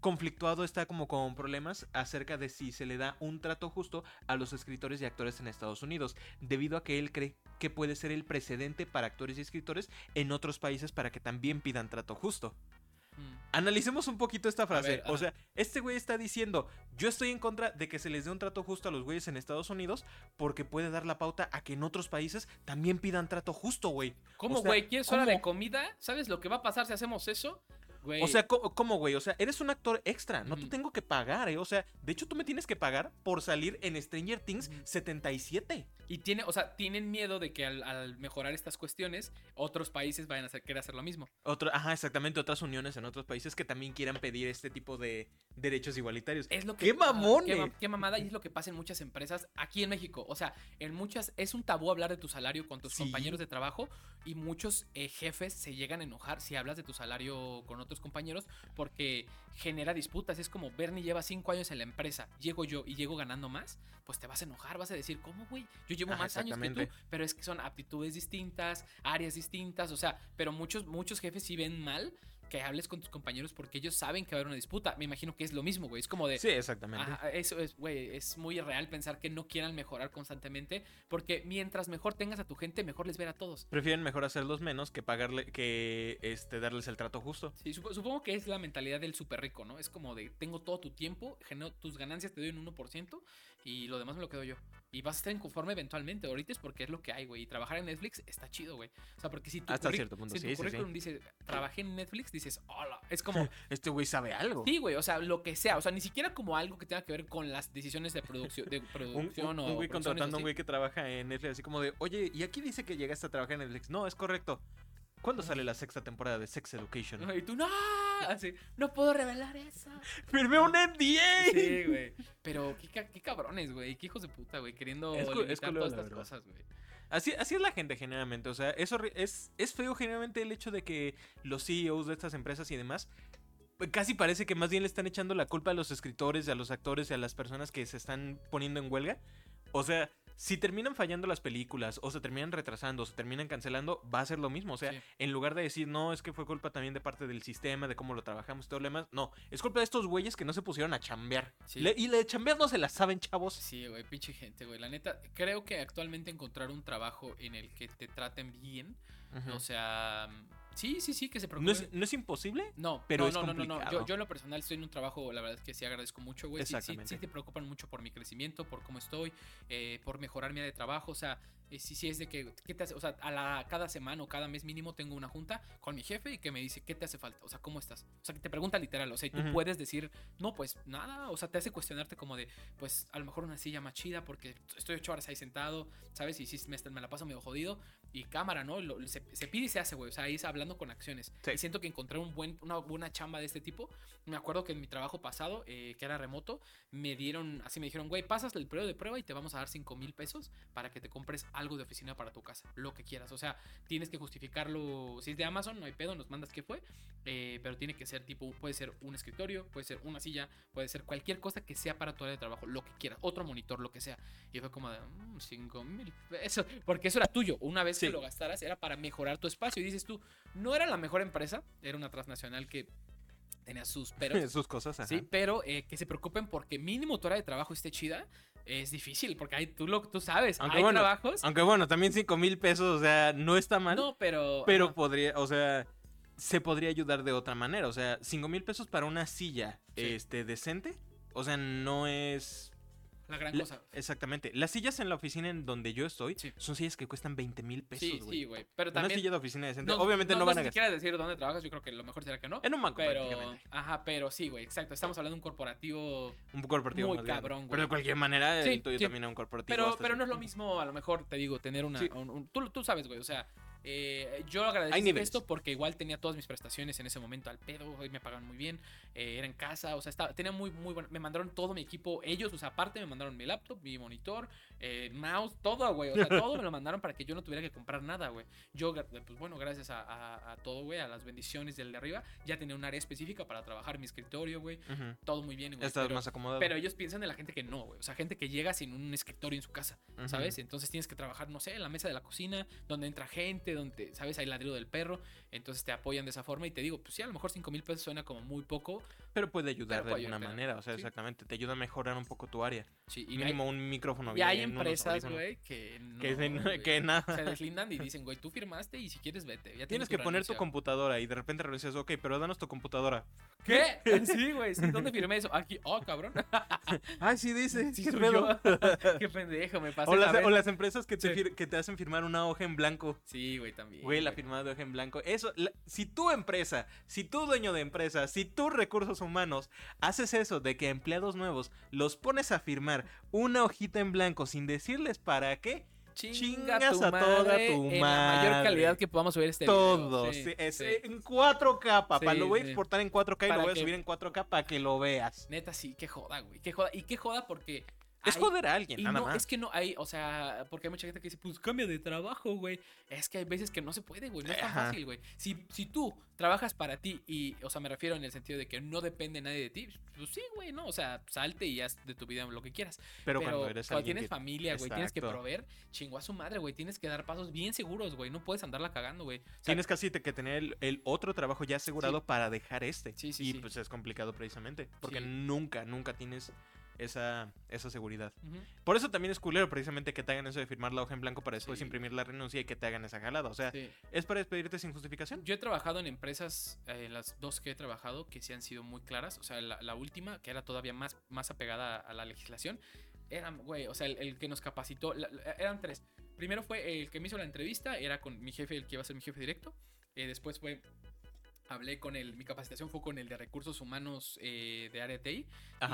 conflictuado, está como con problemas acerca de si se le da un trato justo a los escritores y actores en Estados Unidos, debido a que él cree que puede ser el precedente para actores y escritores en otros países para que también pidan trato justo. Mm. Analicemos un poquito esta frase. ver, o sea, este güey está diciendo, yo estoy en contra de que se les dé un trato justo a los güeyes en Estados Unidos porque puede dar la pauta a que en otros países también pidan trato justo, güey. ¿Cómo, O sea, güey? ¿Quieres hora de comida? ¿Sabes lo que va a pasar si hacemos eso? Güey. O sea, ¿cómo, güey? O sea, eres un actor extra, no te tengo que pagar, ¿eh? O sea, de hecho tú me tienes que pagar por salir en Stranger Things Ujú. 77. Y tiene, o sea, tienen miedo de que al, al mejorar estas cuestiones, otros países vayan a hacer, querer hacer lo mismo. Otro, ajá, exactamente, otras uniones en otros países que también quieran pedir este tipo de derechos igualitarios. Es lo que, ¡Qué mamones! qué, qué mamada y es lo que pasa en muchas empresas aquí en México. O sea, en muchas es un tabú hablar de tu salario con tus Sí. compañeros de trabajo y muchos eh, jefes se llegan a enojar si hablas de tu salario con otros compañeros porque genera disputas. Es como Bernie lleva cinco años en la empresa, llego yo y llego ganando más, pues te vas a enojar, vas a decir, ¿cómo, güey? Yo llevo más años que tú, pero es que son aptitudes distintas, áreas distintas, o sea, pero muchos, muchos jefes sí ven mal que hables con tus compañeros porque ellos saben que va a haber una disputa. Me imagino que es lo mismo, güey. Es como de, Sí, exactamente. Ajá, eso es, güey, es muy real pensar que no quieran mejorar constantemente, porque mientras mejor tengas a tu gente, mejor les ver a todos. Prefieren mejor hacerlos menos que pagarle, que este, darles el trato justo. Sí, supo- supongo que es la mentalidad del súper rico, ¿no? Es como de, tengo todo tu tiempo, genero tus ganancias, te doy un 1% y lo demás me lo quedo yo. Y vas a estar inconforme eventualmente, ahorita es porque es lo que hay, güey. Y trabajar en Netflix está chido, güey. O sea, porque si tu, Hasta cierto punto, si tu sí, sí, sí. currículum dice, trabajé en Netflix, dices, hola. Es como, (laughs) Este güey sabe algo. sí, güey, o sea, lo que sea. O sea, ni siquiera como algo que tenga que ver con las decisiones de, producción de (laughs) producción un- o un güey contratando a un güey que trabaja en Netflix, así como de, oye, y aquí dice que llegaste a trabajar en Netflix. No, es correcto. ¿Cuándo sale la sexta temporada de Sex Education? Y tú, no, así, no puedo revelar eso. ¡Firmé un NDA! Sí, güey. Pero qué, ca- qué cabrones, güey. Qué hijos de puta, güey. Queriendo Es limitar todas estas verdad. cosas, güey. Así, así es la gente generalmente, o sea, eso es, es feo generalmente el hecho de que los CEOs de estas empresas y demás pues, casi parece que más bien le están echando la culpa a los escritores, a los actores y a las personas que se están poniendo en huelga. O sea, si terminan fallando las películas o se terminan retrasando o se terminan cancelando, va a ser lo mismo. O sea, Sí. en lugar de decir, no, es que fue culpa también de parte del sistema, de cómo lo trabajamos y todo lo demás, no, es culpa de estos güeyes que no se pusieron a chambear. Sí. Le- y de chambear no se la saben, chavos. Sí, güey, pinche gente, güey. La neta, creo que actualmente encontrar un trabajo en el que te traten bien, o sea, sí, sí, sí, que se ¿No preocupen. es, no es imposible? No, pero no, es no, no, no, no. Yo, complicado. yo en lo personal estoy en un trabajo, la verdad es que sí agradezco mucho, güey. Sí, sí, te preocupan mucho por mi crecimiento, por cómo estoy, eh, por mejorar mi área de trabajo, o sea, eh, sí, sí es de que, ¿qué te hace? O sea, a la, cada semana o cada mes mínimo tengo una junta con mi jefe y que me dice, ¿qué te hace falta? O sea, ¿cómo estás? O sea, que te pregunta literal, o sea, y tú puedes decir, no, pues nada, o sea, te hace cuestionarte como de, pues a lo mejor una silla más chida porque estoy ocho horas ahí sentado, ¿sabes? Y sí, me, me la paso medio jodido y cámara, ¿no? Lo- se, se pide y se hace, güey, o sea, ahí es hablando con acciones. Sí. Y siento que encontré un buen, una buena chamba de este tipo. Me acuerdo que en mi trabajo pasado, eh, que era remoto, me dieron, así me dijeron, güey, pasas el periodo de prueba y te vamos a dar 5 mil pesos para que te compres algo de oficina para tu casa, lo que quieras. O sea, tienes que justificarlo. Si es de Amazon, no hay pedo, nos mandas qué fue. eh, pero tiene que ser tipo, puede ser un escritorio, puede ser una silla, puede ser cualquier cosa que sea para tu área de trabajo, lo que quieras, otro monitor, lo que sea. Y fue como de 5 mil pesos, porque eso era tuyo. Una vez Sí. que lo gastaras, era para mejorar tu espacio. Y dices tú, no era la mejor empresa, era una transnacional que tenía sus (laughs) peros. Sus cosas, ajá. Sí, pero eh, que se preocupen porque mínimo tu área de trabajo esté chida. Es difícil, porque hay, tú, lo, tú sabes, Aunque hay bueno, trabajos. Aunque bueno, también 5 mil pesos, o sea, no está mal. No, pero. pero ajá. podría, o sea, se podría ayudar de otra manera. O sea, 5 mil pesos para una silla Sí. este, decente. O sea, no es. La gran la- cosa. exactamente. Las sillas en la oficina en donde yo estoy Sí. son sillas que cuestan 20 mil pesos, Sí, güey. sí, güey. Pero Una también. silla de oficina decente. no- Obviamente no, no van a si quieres decir dónde trabajas, yo creo que lo mejor será que no. En un banco, Pero, prácticamente. ajá, pero sí, güey, exacto. Estamos hablando de un corporativo. Un corporativo muy cabrón, güey. Pero de cualquier manera, Sí, el tuyo sí. también es un corporativo. Pero, pero no es lo mismo, a lo mejor te digo, tener una. Sí. un- un- tú, tú sabes, güey, o sea. Eh, yo agradezco esto porque igual tenía todas mis prestaciones en ese momento al pedo, hoy me pagaban muy bien, eh, era en casa, o sea, estaba, tenía muy, muy bueno, me mandaron todo mi equipo, ellos, o sea, aparte me mandaron mi laptop, mi monitor, eh, mouse, todo, güey, o sea, (laughs) todo me lo mandaron para que yo no tuviera que comprar nada, güey. Yo, pues bueno, gracias a, a- a todo, güey, a las bendiciones del de arriba, ya tenía un área específica para trabajar mi escritorio, güey, todo muy bien, güey. Estás pero- más acomodado. pero ellos piensan en la gente que no, güey. O sea, gente que llega sin un escritorio en su casa. ¿sabes? Entonces tienes que trabajar, no sé, en la mesa de la cocina, donde entra gente, donde, ¿sabes? Hay ladrido del perro. Entonces te apoyan de esa forma y te digo, pues sí, a lo mejor 5 mil pesos suena como muy poco. Pero puede ayudar Pero de alguna manera. O sea, sí. exactamente. Te ayuda a mejorar un poco tu área. Sí, y Mínimo hay, un micrófono y hay empresas, güey, que no. (laughs) Que, se- que nada. Se deslindan y dicen, güey, tú firmaste y si quieres vete. Ya Tienes tu que poner tu renuncia". computadora y de repente renuncias, ok, pero danos tu computadora. ¿Qué? (laughs) Sí, güey, sí, ¿dónde firmé eso? Aquí, oh, cabrón. (laughs) Ay, sí dice. Sí, ¿Qué. Qué pendejo, me pasé. O las, esa vez. o las empresas que te, Sí. que te hacen firmar una hoja en blanco. Sí, güey, también. Güey, la firmada de hoja en blanco. Eso, la- si tu empresa, si tu dueño de empresa, si tus recursos humanos haces eso de que a empleados nuevos los pones a firmar una hojita en blanco sin decirles para qué, Chinga Chingas tu a toda madre tu en la mayor madre. calidad que podamos subir este video. todo. Sí, sí, es sí. en 4K, papá. Lo voy a exportar en 4K y lo voy a subir en 4K para que lo veas. Neta, sí, qué joda, güey. Qué joda. Y qué joda porque. Es hay- joder a alguien, Y nada no, más. es que no hay, o sea, porque hay mucha gente que dice, pues cambia de trabajo, güey. Es que hay veces que no se puede, güey. No es tan Ajá. fácil, güey. Si, si tú trabajas para ti y, o sea, me refiero en el sentido de que no depende nadie de ti, pues sí, güey, ¿no? O sea, salte y haz de tu vida lo que quieras. Pero, Pero, cuando eres cuando tienes que- familia, güey, tienes que proveer, chingo a su madre, güey. Tienes que dar pasos bien seguros, güey. No puedes andarla cagando, güey. O sea, Tienes casi que tener el, el otro trabajo ya asegurado para dejar este. Sí, sí, y sí. pues es complicado precisamente. Porque Sí. nunca, nunca tienes esa, esa seguridad. Por eso también es culero precisamente que te hagan eso de firmar la hoja en blanco para después Sí. imprimir la renuncia y que te hagan esa jalada. O sea, Sí. es para despedirte sin justificación. Yo he trabajado en empresas, eh, las dos que he trabajado, que sí han sido muy claras. O sea, la, la última, que era todavía más, más apegada a la legislación, era, güey, o sea, el, el que nos capacitó, la- la- eran tres. Primero fue el que me hizo la entrevista, era con mi jefe, el que iba a ser mi jefe directo. Eh, después fue, hablé con el, mi capacitación fue con el de recursos humanos eh, de área TI.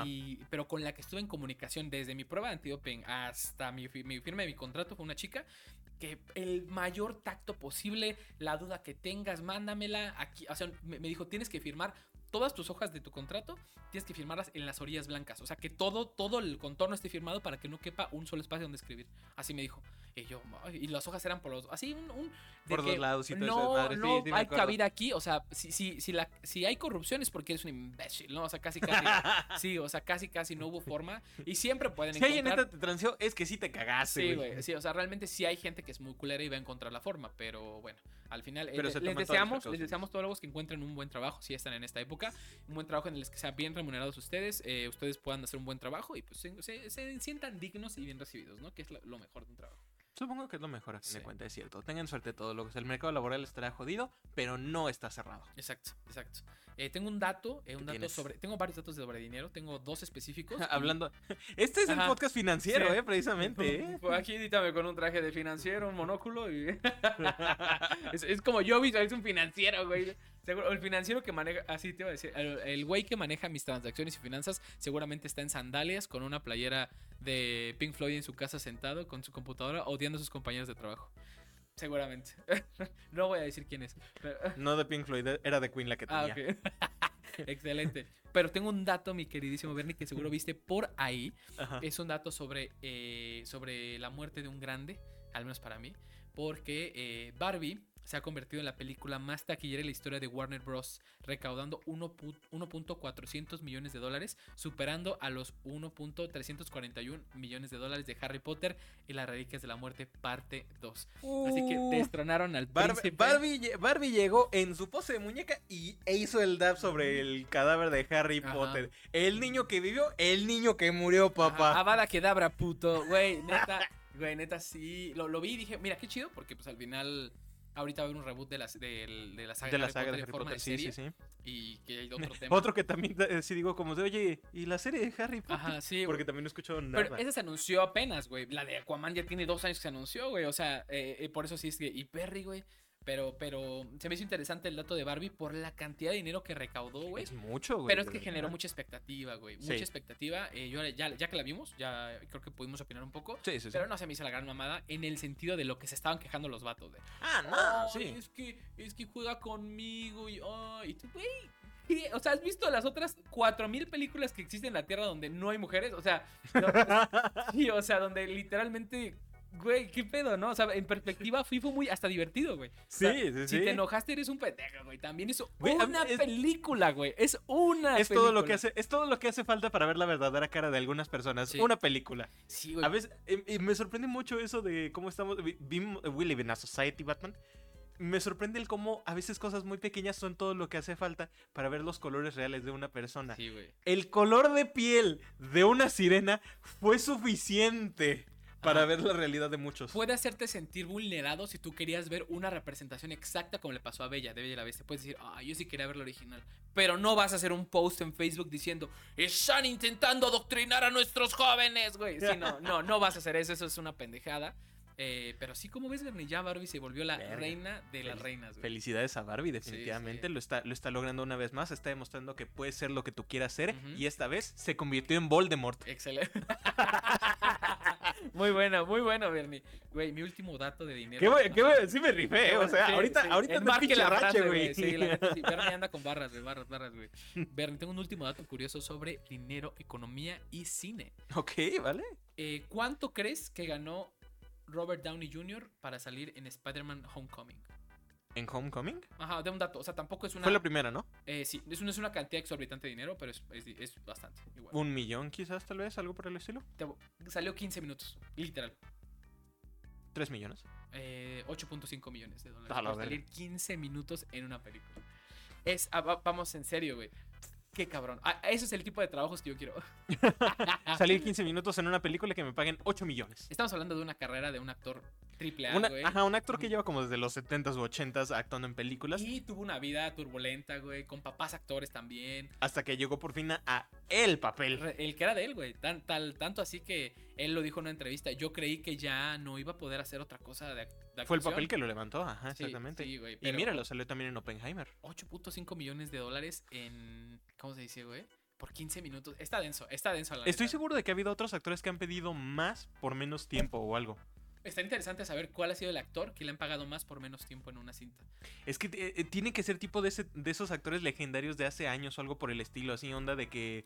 Y, pero con la que estuve en comunicación desde mi prueba de antidoping hasta mi, mi firma de mi contrato fue una chica que el mayor tacto posible, la duda que tengas, mándamela aquí. O sea, me, me dijo, tienes que firmar todas tus hojas de tu contrato, tienes que firmarlas en las orillas blancas. O sea, que todo, todo el contorno esté firmado para que no quepa un solo espacio donde escribir. Así me dijo. Y yo, "Ay", y las hojas eran por los, así un... un- Por dos lados y todo no, desmadre, sí, no sí hay acuerdo. cabida aquí, o sea, si, si, si, la, si hay corrupción es porque eres un imbécil, ¿no? O sea, casi, casi, (laughs) sí, o sea, casi, casi no hubo forma. Y siempre pueden Si alguien encontrar... te transeó, es que sí te cagaste, Sí, güey. sí, o sea, realmente sí hay gente que es muy culera y va a encontrar la forma, pero bueno, al final eh, Pero se les deseamos, les deseamos todos los que encuentren un buen trabajo, si están en esta época, un buen trabajo en el que sean bien remunerados ustedes, eh, ustedes puedan hacer un buen trabajo y pues se, se- se sientan dignos y bien recibidos, ¿no? Que es lo mejor de un trabajo. Supongo que es lo mejor a fin de Sí. cuentas, es cierto. Tengan suerte todos los. El mercado laboral estará jodido, pero no está cerrado. Exacto, exacto. Eh, tengo un dato, eh, un ¿Qué dato tienes? sobre, tengo varios datos sobre dinero, tengo dos específicos. (laughs) Hablando. Este es el podcast financiero, Sí. eh, precisamente, (laughs) eh. Pues Aquí edítame con un traje de financiero, un monóculo y... (laughs) es, es como yo, es un financiero, güey. Seguro, el financiero que maneja, así te iba a decir, el güey que maneja mis transacciones y finanzas seguramente está en sandalias con una playera de Pink Floyd en su casa sentado con su computadora odiando a sus compañeros de trabajo. Seguramente. (laughs) no voy a decir quién es. pero- (laughs) No de Pink Floyd, era de Queen la que Ah, tenía. (laughs) Excelente. Pero tengo un dato, mi queridísimo Bernie, que seguro viste por ahí. Ajá. Es un dato sobre, eh, sobre la muerte de un grande, al menos para mí, porque eh, Barbie se ha convertido en la película más taquillera en la historia de Warner Bros., recaudando 1 pu- 1.400 millones de dólares, superando a los 1.341 millones de dólares de Harry Potter y las Reliquias de la Muerte, parte 2. Así que Uh, destronaron al Bar- príncipe. Barbie, lle- Barbie llegó en su pose de muñeca y e hizo el dab sobre el cadáver de Harry Ajá. Potter. El niño que vivió, el niño que murió, papá. Ajá, Avada Kedavra, puto. Güey, neta, güey, neta, sí. Lo, lo vi y dije, mira, qué chido, porque pues al final. Ahorita va a haber un reboot de, las, de, de la saga de la Harry saga Potter de Harry forma Potter, de sí, serie. sí, sí. Y que hay otro (laughs) tema. Otro que también eh, sí digo como de, oye, ¿y la serie de Harry Potter? Ajá, sí. Porque también no he escuchado nada. Pero esa se anunció apenas, güey. La de Aquaman ya tiene dos años que se anunció, güey. O sea, eh, eh, por eso sí es que. Y Perry, güey. Pero, pero se me hizo interesante el dato de Barbie por la cantidad de dinero que recaudó, güey. Es mucho, güey. Pero es que generó mucha expectativa, güey. Sí. Mucha expectativa. Eh, yo ya, ya que la vimos, ya creo que pudimos opinar un poco. Sí, sí. Pero no se me hizo la gran mamada en el sentido de lo que se estaban quejando los vatos de. Ah, no, "Ay, sí. Es que, es que juega conmigo y. ay", y tú, güey. O sea, ¿has visto las otras 4000 películas que existen en la Tierra donde no hay mujeres? O sea, no, (laughs) sí, o sea, donde literalmente. Güey, qué pedo, ¿no? O sea, en perspectiva fui fue muy hasta divertido, güey. O sea, Sí, sí, Si sí. te enojaste eres un pendejo, güey. También es Güey, una es- película, güey. Es una Es todo lo que película. hace, es todo lo que hace falta para ver la verdadera cara de algunas personas. Sí. Una película. Sí, güey. A veces, eh, y me sorprende mucho eso de cómo estamos. vi- vim- We live in a society, Batman. Me sorprende el cómo a veces cosas muy pequeñas son todo lo que hace falta para ver los colores reales de una persona. Sí, güey. El color de piel de una sirena fue suficiente para ver la realidad de muchos. Puede hacerte sentir vulnerado si tú querías ver una representación exacta como le pasó a Bella, de Bella la Bestia. Puedes decir, ah, yo sí quería ver la original. Pero no vas a hacer un post en Facebook diciendo, están intentando adoctrinar a nuestros jóvenes, güey. Sí, no, no, no vas a hacer eso, eso es una pendejada. Eh, pero sí, como ves, Bernie, ya Barbie se volvió la Verga. reina de las Fel- reinas, güey. Felicidades a Barbie, definitivamente. sí. Lo, está, lo está logrando una vez más. Está demostrando que puede ser lo que tú quieras ser. Y esta vez se convirtió en Voldemort. Excelente. (laughs) muy bueno, muy bueno, Bernie. Güey, mi último dato de dinero. Qué bueno, qué. Sí me rifé, o sea, sí, ahorita, sí. ahorita ando en Enmarque pinche la rache, frase, güey. Sí, la sí. (laughs) Bernie anda con barras, güey, barras, barras, güey. Bernie, tengo un último dato curioso sobre dinero, economía y cine. ok, ¿vale? Eh, ¿Cuánto crees que ganó Robert Downey Jr. para salir en Spider-Man Homecoming? ¿En Homecoming? Ajá, de un dato. O sea, tampoco es una. Fue la primera, ¿no? eh, sí, es, no es una cantidad exorbitante de dinero, pero es, es- es bastante. Igual. Un millón quizás, tal vez, algo por el estilo. Te- salió 15 minutos, literal. Tres millones. Eh, 8.5 millones de dólares A la por verga. salir 15 minutos en una película. Es, ah, va- vamos en serio, güey. Qué cabrón. Ah, ese es el tipo de trabajos que yo quiero. (laughs) Salir 15 minutos en una película que me paguen 8 millones. Estamos hablando de una carrera de un actor triple A, Una- güey. ajá, un actor que lleva como desde los 70s u 80s actuando en películas. Y tuvo una vida turbulenta, güey, con papás actores también. Hasta que llegó por fin a, el papel. El que era de él, güey. Tan, tal, tanto así que él lo dijo en una entrevista. Yo creí que ya no iba a poder hacer otra cosa de, de Fue el papel que lo levantó, ajá, Sí, exactamente. sí, güey, y pero- mira, lo salió también en Oppenheimer. 8.5 millones de dólares en. ¿Cómo se dice, güey? Por 15 minutos. Está denso, está denso la Estoy neta. seguro de que ha habido otros actores que han pedido más por menos tiempo o algo. Está interesante saber cuál ha sido el actor que le han pagado más por menos tiempo en una cinta. Es que eh, eh, tiene que ser tipo de, ese- de esos actores legendarios de hace años o algo por el estilo, así onda de que,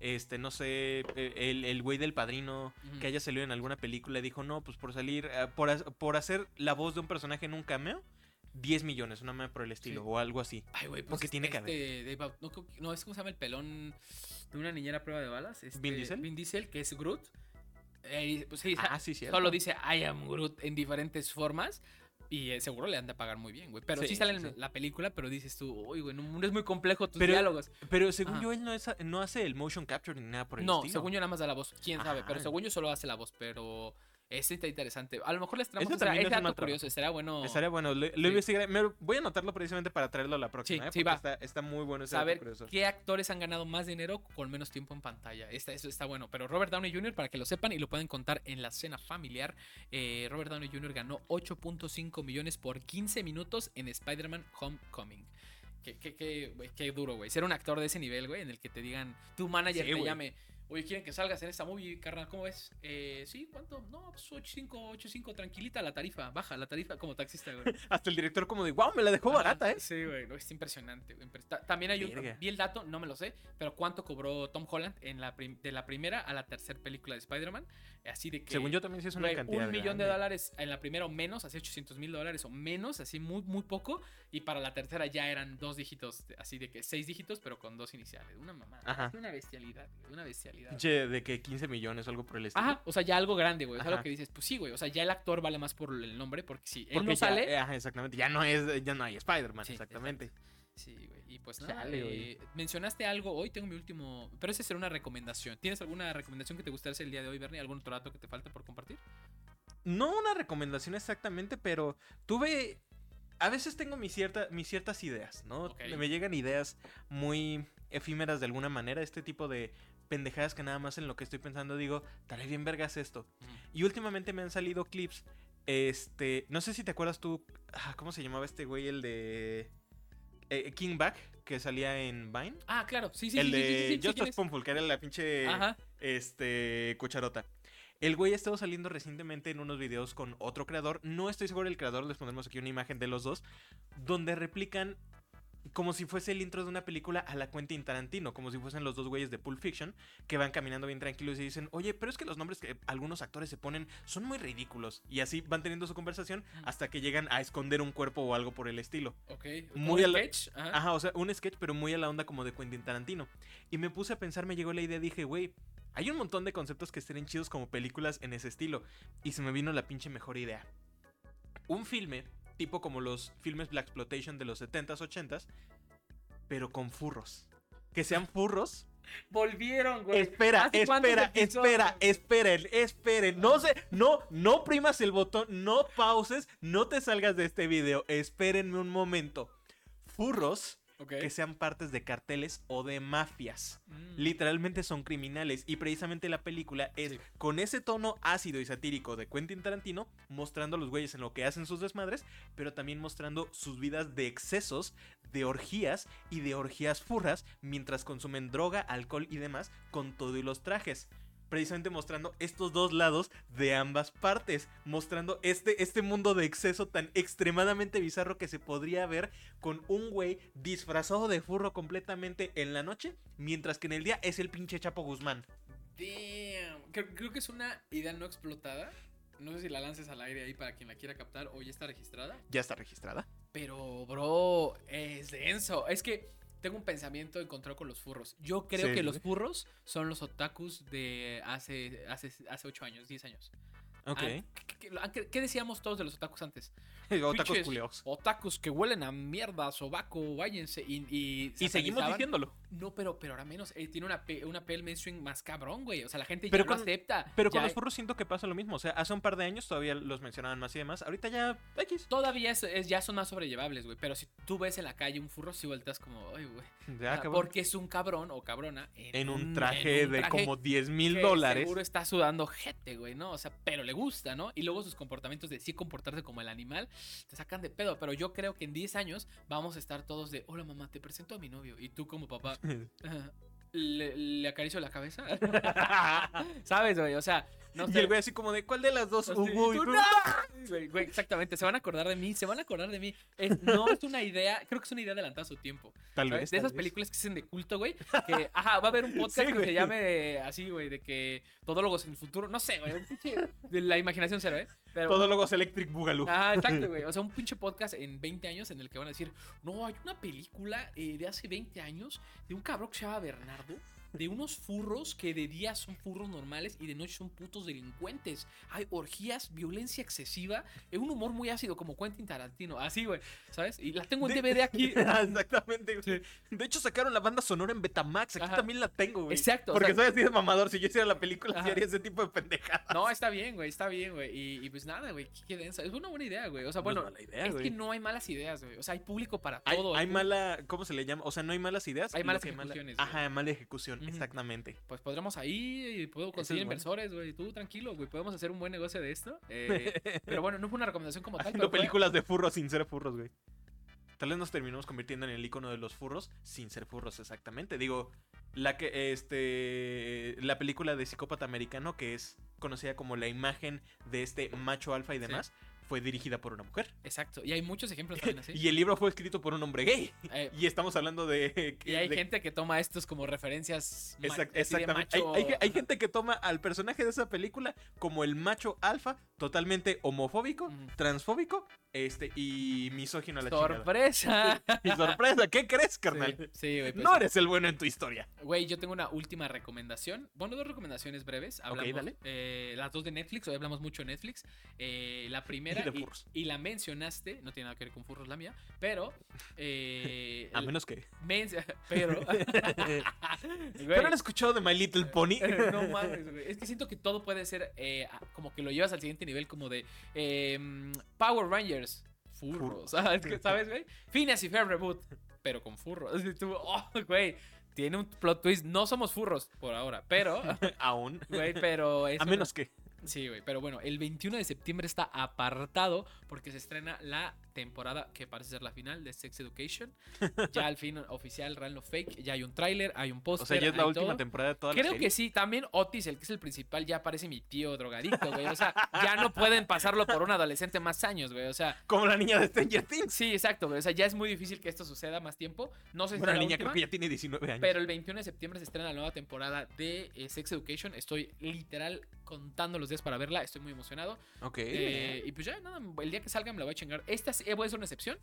este, no sé, eh, el, el güey del padrino que haya salido en alguna película dijo, no, pues por salir, eh, por, por hacer la voz de un personaje en un cameo, 10 millones, una más por el estilo Sí. o algo así. Ay, güey, pues Porque tiene que este, no, que- no, es como se llama el pelón de una niñera a prueba de balas. Este, ¿Vin Diesel? Vin Diesel, que es Groot. Eh, pues sí, Ah, sí, solo dice I am Groot en diferentes formas. Y eh, seguro le han de pagar muy bien, güey. Pero sí, Sí, sale en sí. la película, pero dices tú, uy, güey, no, no es muy complejo tus Pero- diálogos. Pero según Ajá. yo, él no, es, no hace el motion capture ni nada por el No, estilo. según yo nada más da la voz. Quién sabe, pero Ajá. según yo solo hace la voz. Pero ese está interesante. A lo mejor les traemos ese es dato curioso. Estaría bueno Estaría bueno, lo Sí. Me- voy a anotarlo precisamente para traerlo a la próxima. Sí, ¿eh? sí, va. Está, está muy bueno ese dato saber curioso. qué actores han ganado más dinero con menos tiempo en pantalla. Esta- eso está bueno. Pero Robert Downey Jr., para que lo sepan y lo pueden contar en la cena familiar, eh, Robert Downey Jr. ganó 8.5 millones por 15 minutos en Spider-Man Homecoming. Qué, qué, qué, güey, qué duro, güey. Ser un actor de ese nivel, güey, en el que te digan, tu manager Sí, te llame. Oye, quieren que salgas en esta movie, carnal, ¿cómo ves? Eh, sí, ¿cuánto? No, pues 8.5, 8.5, tranquilita la tarifa, baja la tarifa como taxista, güey. (laughs) Hasta el director como de, wow, me la dejó barata, ¿eh? Sí, güey, no, es impresionante. güey, También hay un. Vi el dato, no me lo sé, pero ¿cuánto cobró Tom Holland en la de la primera a la tercera película de Spider-Man? Así de que. Según yo también sí es una güey, cantidad Un millón de dólares en la primera o menos, así 800 mil dólares o menos, así muy, muy poco. Y para la tercera ya eran dos dígitos, así de que seis dígitos, pero con dos iniciales. Una mamá. Ajá. Una bestialidad, güey, una bestialidad. Pinche de que 15 millones o algo por el estilo. Ajá, o sea, ya algo grande, güey. O sea, lo que dices, pues sí, güey. O sea, ya el actor vale más por el nombre, porque si él Porque no ya- sale. eh, ajá, exactamente. Ya no es, ya no hay Spider-Man, Sí, exactamente. Sí, güey. Y pues nada, güey. eh, mencionaste algo, hoy tengo mi último, pero ese será una recomendación. ¿Tienes alguna recomendación que te gustaría hacer el día de hoy, Bernie? ¿Algún otro dato que te falta por compartir? No una recomendación exactamente, pero tuve. A veces tengo mis, cierta, mis ciertas ideas, ¿no? Me llegan ideas muy efímeras de alguna manera. Este tipo de pendejadas que nada más en lo que estoy pensando digo, estaré bien vergas esto. Y últimamente me han salido clips. Este. No sé si te acuerdas tú. ah, ¿Cómo se llamaba este güey? El de. eh, King Back, que salía en Vine. Ah, claro, sí, sí, el sí, de sí, sí, sí, sí, ¿quién Justice que era la pinche. Ajá. Este. Cucharota. El güey ha estado saliendo recientemente en unos videos con otro creador. No estoy seguro del creador, les pondremos aquí una imagen de los dos. Donde replican como si fuese el intro de una película a la Quentin Tarantino, como si fuesen los dos güeyes de Pulp Fiction, que van caminando bien tranquilos y dicen, oye, pero es que los nombres que algunos actores se ponen son muy ridículos. Y así van teniendo su conversación hasta que llegan a esconder un cuerpo o algo por el estilo. Ok. Muy ¿Un a la- sketch? Ajá. Ajá, o sea, un sketch, pero muy a la onda como de Quentin Tarantino. Y me puse a pensar, me llegó la idea, dije, güey, hay un montón de conceptos que estarían chidos como películas en ese estilo. Y se me vino la pinche mejor idea. Un filme, tipo como los filmes Black Exploitation de los 70s, 80s, pero con furros. Que sean furros. Volvieron, güey. Espera, ¿Hace cuántos espera, espera, esperen, esperen. No sé, no, no primas el botón, no pauses, no te salgas de este video. Espérenme un momento. Furros Que sean partes de carteles o de mafias. Mm. Literalmente son criminales y precisamente la película es Sí. con ese tono ácido y satírico de Quentin Tarantino mostrando a los güeyes en lo que hacen sus desmadres, pero también mostrando sus vidas de excesos, de orgías y de orgías furras mientras consumen droga, alcohol y demás con todo y los trajes. Precisamente mostrando estos dos lados de ambas partes, mostrando este, este mundo de exceso tan extremadamente bizarro que se podría ver con un güey disfrazado de furro completamente en la noche, mientras que en el día es el pinche Chapo Guzmán. Damn. Creo, creo que es una idea no explotada. No sé si la lances al aire ahí para quien la quiera captar o ya está registrada. Ya está registrada. Pero, bro, es denso. Es que tengo un pensamiento encontrado con los furros. Yo creo Sí, que los furros son los otakus de hace, hace, hace 8 años, 10 años. Ok. Ah, ¿qué, qué- decíamos todos de los otakus antes? (laughs) Otakus culeados. Otakus que huelen a mierda, sobaco, váyanse. Y, y, Y seguimos diciéndolo. No, pero, pero ahora menos. eh, tiene una, una pel mainstream más cabrón, güey. O sea, la gente Pero ya lo con- acepta. Pero con Ya- los furros siento que pasa lo mismo. O sea, hace un par de años todavía los mencionaban más y demás. Ahorita ya X. Todavía es, es- ya son más sobrellevables, güey. Pero si tú ves en la calle un furro, sí volteas como, ay, güey. Ya acabó. porque es un cabrón o cabrona En un traje en un de como 10 mil dólares. Seguro está sudando gente, güey, ¿no? O sea, pero le gusta, ¿no? Y luego sus comportamientos de sí comportarse como el animal te sacan de pedo. Pero yo creo que en 10 años vamos a estar todos de, hola mamá, te presento a mi novio. Y tú como papá, "Ah, (laughs) ¿le, le acaricio la cabeza? (laughs) ¿Sabes, güey? O sea, no Y el güey así como de, ¿cuál de las dos? Hugo y tú, tú?" ¡no! Güey, güey, exactamente, se van a acordar de mí, se van a acordar de mí. Es- no es una idea, creo que es una idea adelantada a su tiempo. Tal ¿sabes? vez. de tal esas vez. películas que se hacen de culto, güey. Que, ajá, va a haber un podcast Sí, que güey. se llame así, güey, de que todólogos en el futuro. No sé, güey. un pinche- De la imaginación cero, ¿eh? Pero, Todólogos Electric Boogaloo. Ah, (laughs) exacto, güey. O sea, un pinche podcast en 20 años en el que van a decir, no, hay una película eh, de hace 20 años de un cabrón que se llama Bernardo. De unos furros que de día son furros normales y de noche son putos delincuentes. Hay orgías, violencia excesiva, eh, un humor muy ácido como Quentin Tarantino. Así, güey, ¿sabes? Y la tengo en DVD aquí. (laughs) Exactamente. De hecho, sacaron la banda sonora en Betamax. Aquí Ajá. también la tengo, güey. Exacto, o Porque sea- soy así de mamador. Si yo hiciera la película, Ajá. haría ese tipo de pendejadas. No, está bien, güey, está bien, güey. Y, y pues nada, güey, qué- densa. Es una buena idea, güey. O sea, No es bueno, mala idea, es que no hay malas ideas, güey. O sea, hay público para Hay, todo. hay Tú- mala, ¿cómo se le llama? O sea, no hay malas ideas. Hay malas hay mala- ejecuciones, güey. Ajá, mala ejecución, Exactamente. Pues podremos ahí y puedo conseguir es inversores, güey. Tú tranquilo, güey. Podemos hacer un buen negocio de esto. Eh, (laughs) pero bueno, no fue una recomendación como tal. Pero fue- películas de furros sin ser furros, güey. Tal vez nos terminamos convirtiendo en el icono de los furros sin ser furros exactamente. Digo, la que este la película de psicópata americano que es conocida como la imagen de este macho alfa y Sí. Fue dirigida por una mujer. Exacto. Y hay muchos ejemplos también así. (laughs) Y el libro fue escrito por un hombre gay. Eh, Y estamos hablando de y hay de- gente que toma estos como referencias. Exact- exactamente. Hay, macho- hay- hay gente que toma al personaje de esa película como el macho alfa, totalmente homofóbico, transfóbico, este, y misógino a la chingada. ¡Sorpresa! (laughs) Y sorpresa, ¿qué crees, carnal? Sí, sí, güey. pues no eres el bueno en tu historia. Güey, yo tengo una última recomendación. Bueno, dos recomendaciones breves. Hablamos, dale. eh, las dos de Netflix, hoy hablamos mucho de Netflix. Eh, la primera, Y de y, furros. y la mencionaste, no tiene nada que ver con furros la mía, pero... eh, (laughs) A menos que. men- pero... (laughs) (laughs) ¿Pero han escuchado de My Little Pony? no mames, güey. Es que siento que todo puede ser eh, como que lo llevas al siguiente nivel, como de eh, Power Rangers, furros. ¿Sabes, ¿Sabes, güey? Phineas y Ferb Reboot, pero con furros. Tú, oh, güey, tiene un plot twist. No somos furros por ahora, pero, Aún. güey, pero A menos que. Sí, güey, pero bueno, el 21 de septiembre está apartado porque se estrena la temporada que parece ser la final de Sex Education. Ya al fin oficial, real no fake, ya hay un tráiler, hay un póster. O sea, ya es la última todo. temporada de toda la Creo que sí, también Otis, el que es el principal, ya parece mi tío drogadicto, güey. O sea, ya no pueden pasarlo por un adolescente más años, güey. O sea, Como la niña de Stranger Things. sí, exacto, güey. O sea, ya es muy difícil que esto suceda más tiempo. No sé si Bueno, la la niña última, creo que ya tiene 19 años. pero el 21 de septiembre se estrena la nueva temporada de eh, Sex Education. Estoy literal contando los días para verla. Estoy muy emocionado. Ok. Eh, y pues ya, nada, el día que salga me la voy a chingar. Esta sí, eh, a hacer una excepción.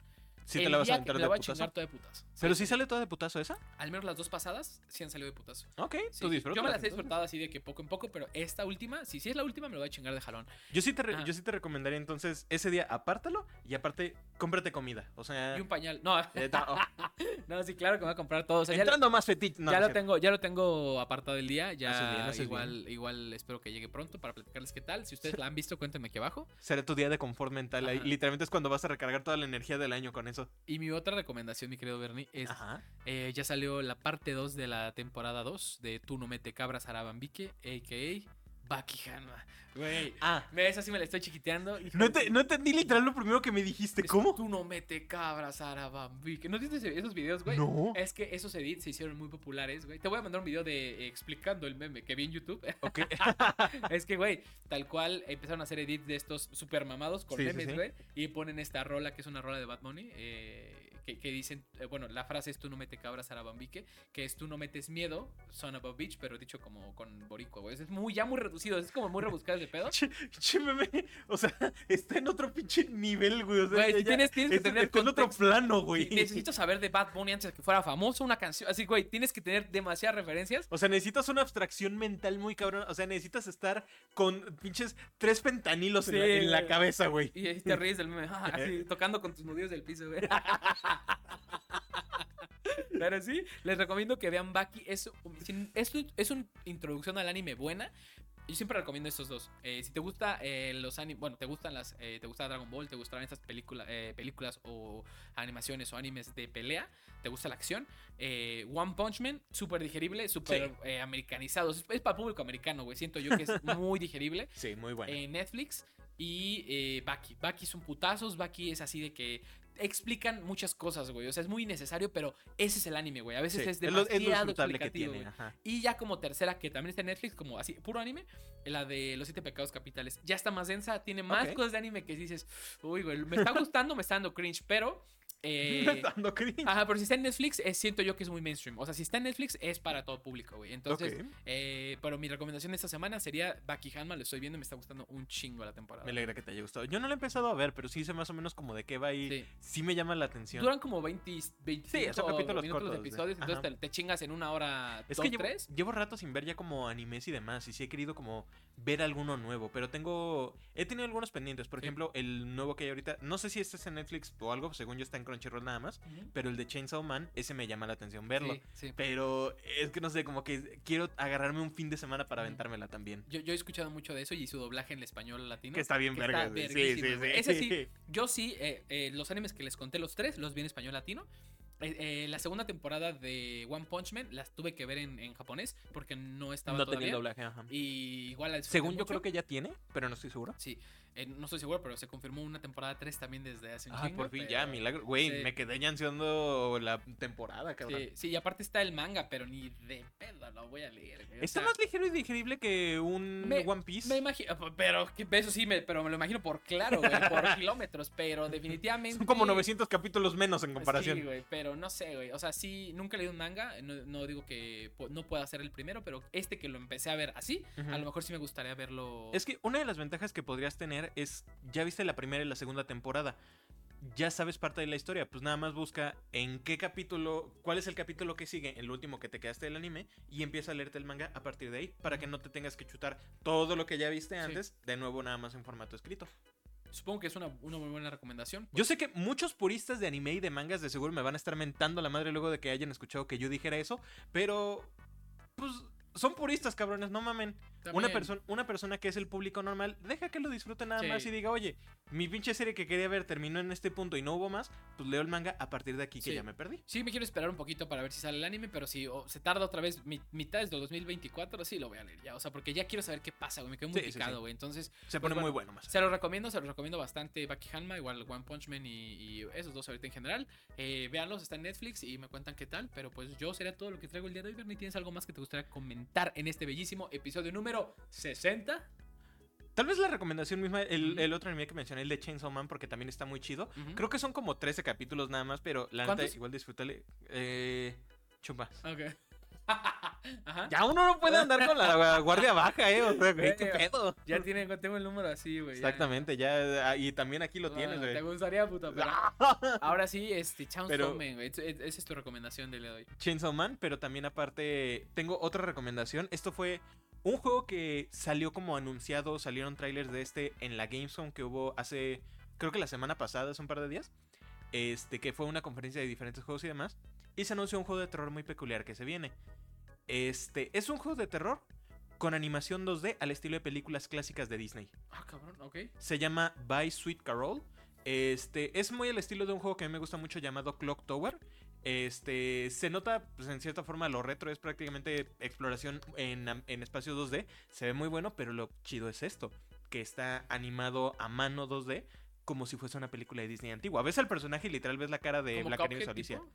Sí el te la vas a me de la voy a putazo. chingar toda de putas. Pero sí sale toda de putazo esa. Al menos las dos pasadas sí han salido de putazo. Ok, Sí, tú disfrutas. Yo me las he disfrutado así de que poco en poco, pero esta última, si sí es la última, me lo voy a chingar de jalón. Yo sí, te re- yo sí te recomendaría entonces ese día apártalo y aparte cómprate comida. O sea, Y un pañal. No, eh, ta- oh, (laughs) no, sí, claro que me voy a comprar todo. O sea, ya, entrando a más fetiche. No, ya no lo tengo, ya lo tengo apartado el día. Ya Haces bien, igual, igual espero que llegue pronto para platicarles qué tal. Si ustedes (laughs) la han visto, cuéntenme aquí abajo. Será tu día de confort mental. Ahí, literalmente es cuando vas a recargar toda la energía del año con eso. Y mi otra recomendación, mi querido Bernie, es eh, ya salió la parte 2 de la temporada 2 de Tú no mete cabras Arabambique, a.k.a. Baki Hanma. Güey, Ah, esa sí me la estoy chiquiteando. no, te, no entendí literal lo primero que me dijiste. es ¿Cómo? Tú no mete cabras Arabambique. ¿No viste esos videos, güey? No. Es que esos edits se hicieron muy populares, güey. Te voy a mandar un video de eh, explicando el meme que vi en YouTube. (laughs) Ok. (laughs) es que, güey, tal cual empezaron a hacer edits de estos super mamados con Sí, memes, sí. güey. Y ponen esta rola, que es una rola de Bad Bunny, eh, que, que dicen, eh, bueno, la frase es tú no mete cabras Arabambique, que es tú no metes miedo, son of a bitch, pero dicho como con boricua, güey. Es muy, ya muy reducido, es como muy rebuscado ese pedo. (laughs) O sea, está en otro pinche nivel, güey. O sea, Güey, ya- tienes- tienes que tener está en otro plano, güey. Necesito saber de Bad Bunny antes de que fuera famoso una canción. Así, güey, tienes que tener demasiadas referencias. O sea, necesitas una abstracción mental muy cabrón. O sea, necesitas estar con pinches tres pentanilos en, la, en la cabeza, güey. Y te ríes del meme, (laughs) (laughs) así, tocando con tus nudillos del piso, güey. Pero sí, les recomiendo que vean Baki. Es, es, es una introducción al anime buena. Yo siempre recomiendo estos dos. Eh, si te gusta eh, los animes, bueno, te gustan las, eh, te gusta Dragon Ball, te gustan estas películas, películas o animaciones o animes de pelea, te gusta la acción. One Punch Man, súper digerible, súper americanizado. Es, es para público americano, güey. Siento yo que es (laughs) muy digerible Sí, muy bueno. en Netflix. Y Baki. Baki son putazos. Baki es así de que explican muchas cosas, güey. O sea, es muy innecesario, pero ese es el anime, güey. A veces Sí, es es lo, demasiado es lo disfrutable que explicativo, tiene. Y ya como tercera, que también está en Netflix, como así, puro anime, la de los siete pecados capitales. Ya está más densa, tiene más cosas de anime que dices, uy, güey, me está gustando, me está dando cringe, pero... eh, (laughs) dando cringe. Ajá, pero si está en Netflix, eh, siento yo que es muy mainstream. O sea, si está en Netflix, es para todo público, güey. Entonces, eh, pero mi recomendación de esta semana sería Baki Hanma. Lo estoy viendo y me está gustando un chingo la temporada. Me alegra que te haya gustado. Yo no lo he empezado a ver, pero sí sé más o menos como de qué va y Sí. sí, me llama la atención. Duran como 20, 25 son capítulos minutos los cortos, de- episodios, entonces te, te chingas en una hora, Es dos, que llevo, tres. llevo rato sin ver ya como animes y demás, y sí he querido como ver alguno nuevo, pero tengo, he tenido algunos pendientes, por Sí. ejemplo, el nuevo que hay ahorita, no sé si este es en Netflix o algo, según yo está en Crunchyroll nada más, pero el de Chainsaw Man, ese me llama la atención verlo. Sí, sí. Pero es que no sé, como que quiero agarrarme un fin de semana para aventármela también. Yo, yo he escuchado mucho de eso y su doblaje en el español latino. Que está bien que verga. está. Sí, sí, sí. Ese sí, (laughs) yo sí, eh, eh, los animes que les conté, los tres, los vi en español latino. Eh, eh, la segunda temporada de One Punch Man las tuve que ver en, en japonés porque no estaba No todavía. tenía el doblaje, ajá. Y igual disfruté Según yo mucho. creo que ya tiene, pero no estoy seguro. Sí, eh, no estoy seguro, pero se confirmó una temporada 3 también desde hace un Ah, chingo, por fin, ya, pero- milagro. Güey, sí. me quedé ya ansiando la temporada, cabrón. Sí, sí, y aparte está el manga, pero ni de pedo lo voy a leer. güey, o Está sea, más ligero y digerible que un Me- One Piece. Me imagino, pero que- eso sí, me, pero me lo imagino por claro, güey, por (laughs) kilómetros, pero definitivamente... Son como 900 capítulos menos en comparación. Sí, güey, pero no sé, güey. O sea, sí, nunca leído un manga. No, no digo que no pueda ser el primero, pero este que lo empecé a ver así, a lo mejor sí me gustaría verlo. Es que una de las ventajas que podrías tener es, ya viste la primera y la segunda temporada, ya sabes parte de la historia, pues nada más busca en qué capítulo, cuál es el capítulo que sigue, el último que te quedaste del anime, y empieza a leerte el manga a partir de ahí, para que no te tengas que chutar todo lo que ya viste Sí. antes, de nuevo nada más en formato escrito. Supongo que es una, una muy buena recomendación. Yo sé que muchos puristas de anime y de mangas de seguro me van a estar mentando la madre luego de que hayan escuchado que yo dijera eso, pero pues son puristas, cabrones, no mamen. Una, persona una persona que es el público normal, deja que lo disfrute nada Sí. más y diga, oye, mi pinche serie que quería ver terminó en este punto y no hubo más, pues leo el manga a partir de aquí que ya me perdí. Sí, me quiero esperar un poquito para ver si sale el anime, pero si se tarda otra vez mi, mitades del 2024, sí lo voy a leer ya. O sea, porque ya quiero saber qué pasa, güey. Me quedo muy Sí, picado, güey. Entonces, Se Pues pone bueno, muy bueno más. se los recomiendo, se los recomiendo bastante. Baki Hanma, igual One Punch Man y, y esos dos ahorita en general. Eh, véanlos, está en Netflix y me cuentan qué tal. Pero pues yo sería todo lo que traigo el día de hoy. Bernie, ¿tienes algo más que te gustaría comentar en este bellísimo episodio número 60? Tal vez la recomendación misma, el, otro anime que mencioné, el de Chainsaw Man, porque también está muy chido. Creo que son como 13 capítulos nada más, pero la neta igual disfrútale. Eh, chupas. Ok. (laughs) Ajá. Ya uno no puede andar con la (laughs) guardia baja, eh. O sea, güey, qué pedo. Ya tiene, tengo el número así, güey. Exactamente, ya. ah, Y también aquí lo tienes, Ah, güey. Te gustaría, puta, pero (laughs) ahora sí, este, Chainsaw Man, güey. Es- es- Esa es tu recomendación de hoy. Chainsaw Man, pero también aparte tengo otra recomendación. Esto fue un juego que salió como anunciado, salieron trailers de este en la Gamescom que hubo hace, creo que la semana pasada, hace un par de días. Este, que fue una conferencia de diferentes juegos y demás. Y se anunció un juego de terror muy peculiar que se viene. Este, es un juego de terror con animación 2D al estilo de películas clásicas de Disney. Ah, cabrón, ok. Se llama By Sweet Carol. Este, es muy el estilo de un juego que a mí me gusta mucho llamado Clock Tower. Este, se nota, pues en cierta forma, lo retro es prácticamente exploración en, en espacio 2D. Se ve muy bueno, pero lo chido es esto, que está animado a mano 2D. Como si fuese una película de Disney antigua. Ves al personaje y literal ves la cara de ¿Como Blancanieves Cuphead Alicia. tipo?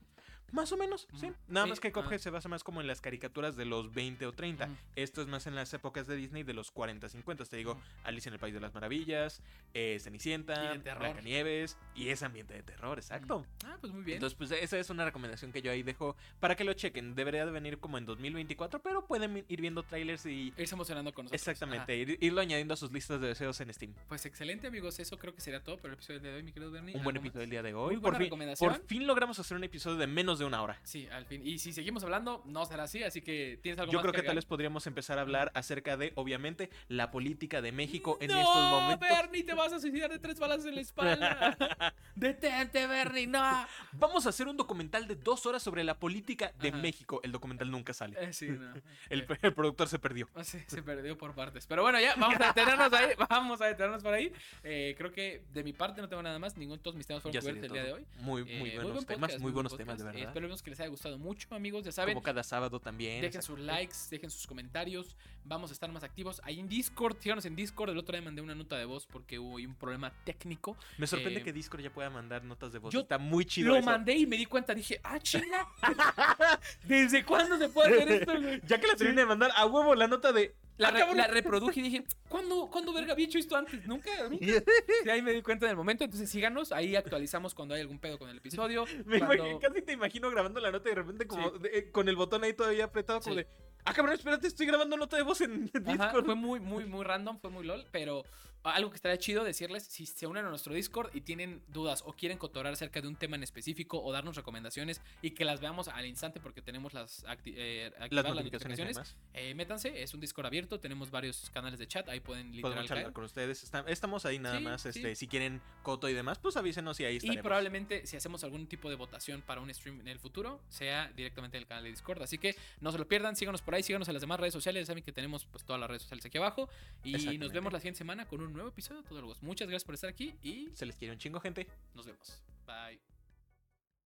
Más o menos, sí. Nada más que Cuphead ah. se basa más como en las caricaturas de los 20 o 30. Ujú. Esto es más en las épocas de Disney de los 40, 50. Te digo. Alicia en el País de las Maravillas, eh, Cenicienta. Blancanieves y ese ambiente de terror, exacto. Ah, pues muy bien. Entonces, pues esa es una recomendación que yo ahí dejo para que lo chequen. Debería de venir como en 2024, pero pueden ir viendo trailers y... Irse emocionando con nosotros. Exactamente, ir- irlo añadiendo a sus listas de deseos en Steam. Pues excelente, amigos. Eso creo que sería todo por el episodio de hoy, mi querido Bernie. Un buen ¿Algo episodio del día de Muy hoy. buena Por fin, recomendación. por fin logramos hacer un episodio de menos de una hora. Sí, al fin. Y si seguimos hablando, no será así, así que tienes algo Yo más creo que tal vez podríamos empezar a hablar acerca de, obviamente, la política de México en no, estos momentos. Bernie, te vas a suicidar de tres balas en la espalda. (laughs) Detente, Bernie, no. Vamos a hacer un documental de dos horas sobre la política de Ajá. México. El documental nunca sale. Eh, sí, no. (laughs) El, Eh, el productor se perdió. ah, sí, se perdió por partes. Pero bueno, ya, vamos a detenernos ahí. (laughs) Vamos a detenernos por ahí. Eh, creo que de mi parte no tengo nada más. Ningún todos mis temas fueron cubiertos el día de hoy. Muy, Eh, muy buenos buen temas, podcast, muy buen buenos podcast. temas, de Eh, verdad. Esperemos que les haya gustado mucho, amigos. Ya saben, Como cada sábado también. Dejen sus likes, dejen sus comentarios. Vamos a estar más activos. Ahí en Discord, síganos en Discord. El otro día mandé una nota de voz porque hubo un problema técnico. Me sorprende eh, que Discord ya pueda mandar notas de voz. yo Está muy chido. Lo eso. mandé y me di cuenta. Dije, ah, chinga. (laughs) ¿Desde cuándo se puede hacer esto? (laughs) Ya que la terminé de mandar a huevo la nota de. La, ¡Ah, re- la reproduje y dije, ¿cuándo, ¿cuándo verga había hecho esto antes? Nunca. nunca. (laughs) Sí, ahí me di cuenta en el momento. Entonces síganos. Ahí actualizamos cuando hay algún pedo con el episodio. (laughs) Me cuando- imagino- casi te imagino grabando la nota y de repente como Sí. de- eh, con el botón ahí todavía apretado como Sí. de ah cabrón espérate estoy grabando nota de voz en Discord Ajá, fue muy, muy, muy random, fue muy lol, pero algo que estaría chido decirles, si se unen a nuestro Discord y tienen dudas o quieren cotorar acerca de un tema en específico o darnos recomendaciones y que las veamos al instante porque tenemos las, acti- eh, las notificaciones, y demás. eh, métanse, es un Discord abierto, tenemos varios canales de chat, ahí pueden literal podemos charlar con ustedes Está- estamos ahí nada Sí, más sí. este si quieren coto y demás pues avísenos y ahí Y estaremos probablemente si hacemos algún tipo de votación para un stream en el futuro, sea directamente en el canal de Discord. Así que no se lo pierdan, síganos por ahí, síganos en las demás redes sociales. Ya saben que tenemos pues todas las redes sociales aquí abajo. Y nos vemos la siguiente semana con un nuevo episodio de Todos Muchas gracias por estar aquí y se les quiere un chingo gente nos vemos. Bye.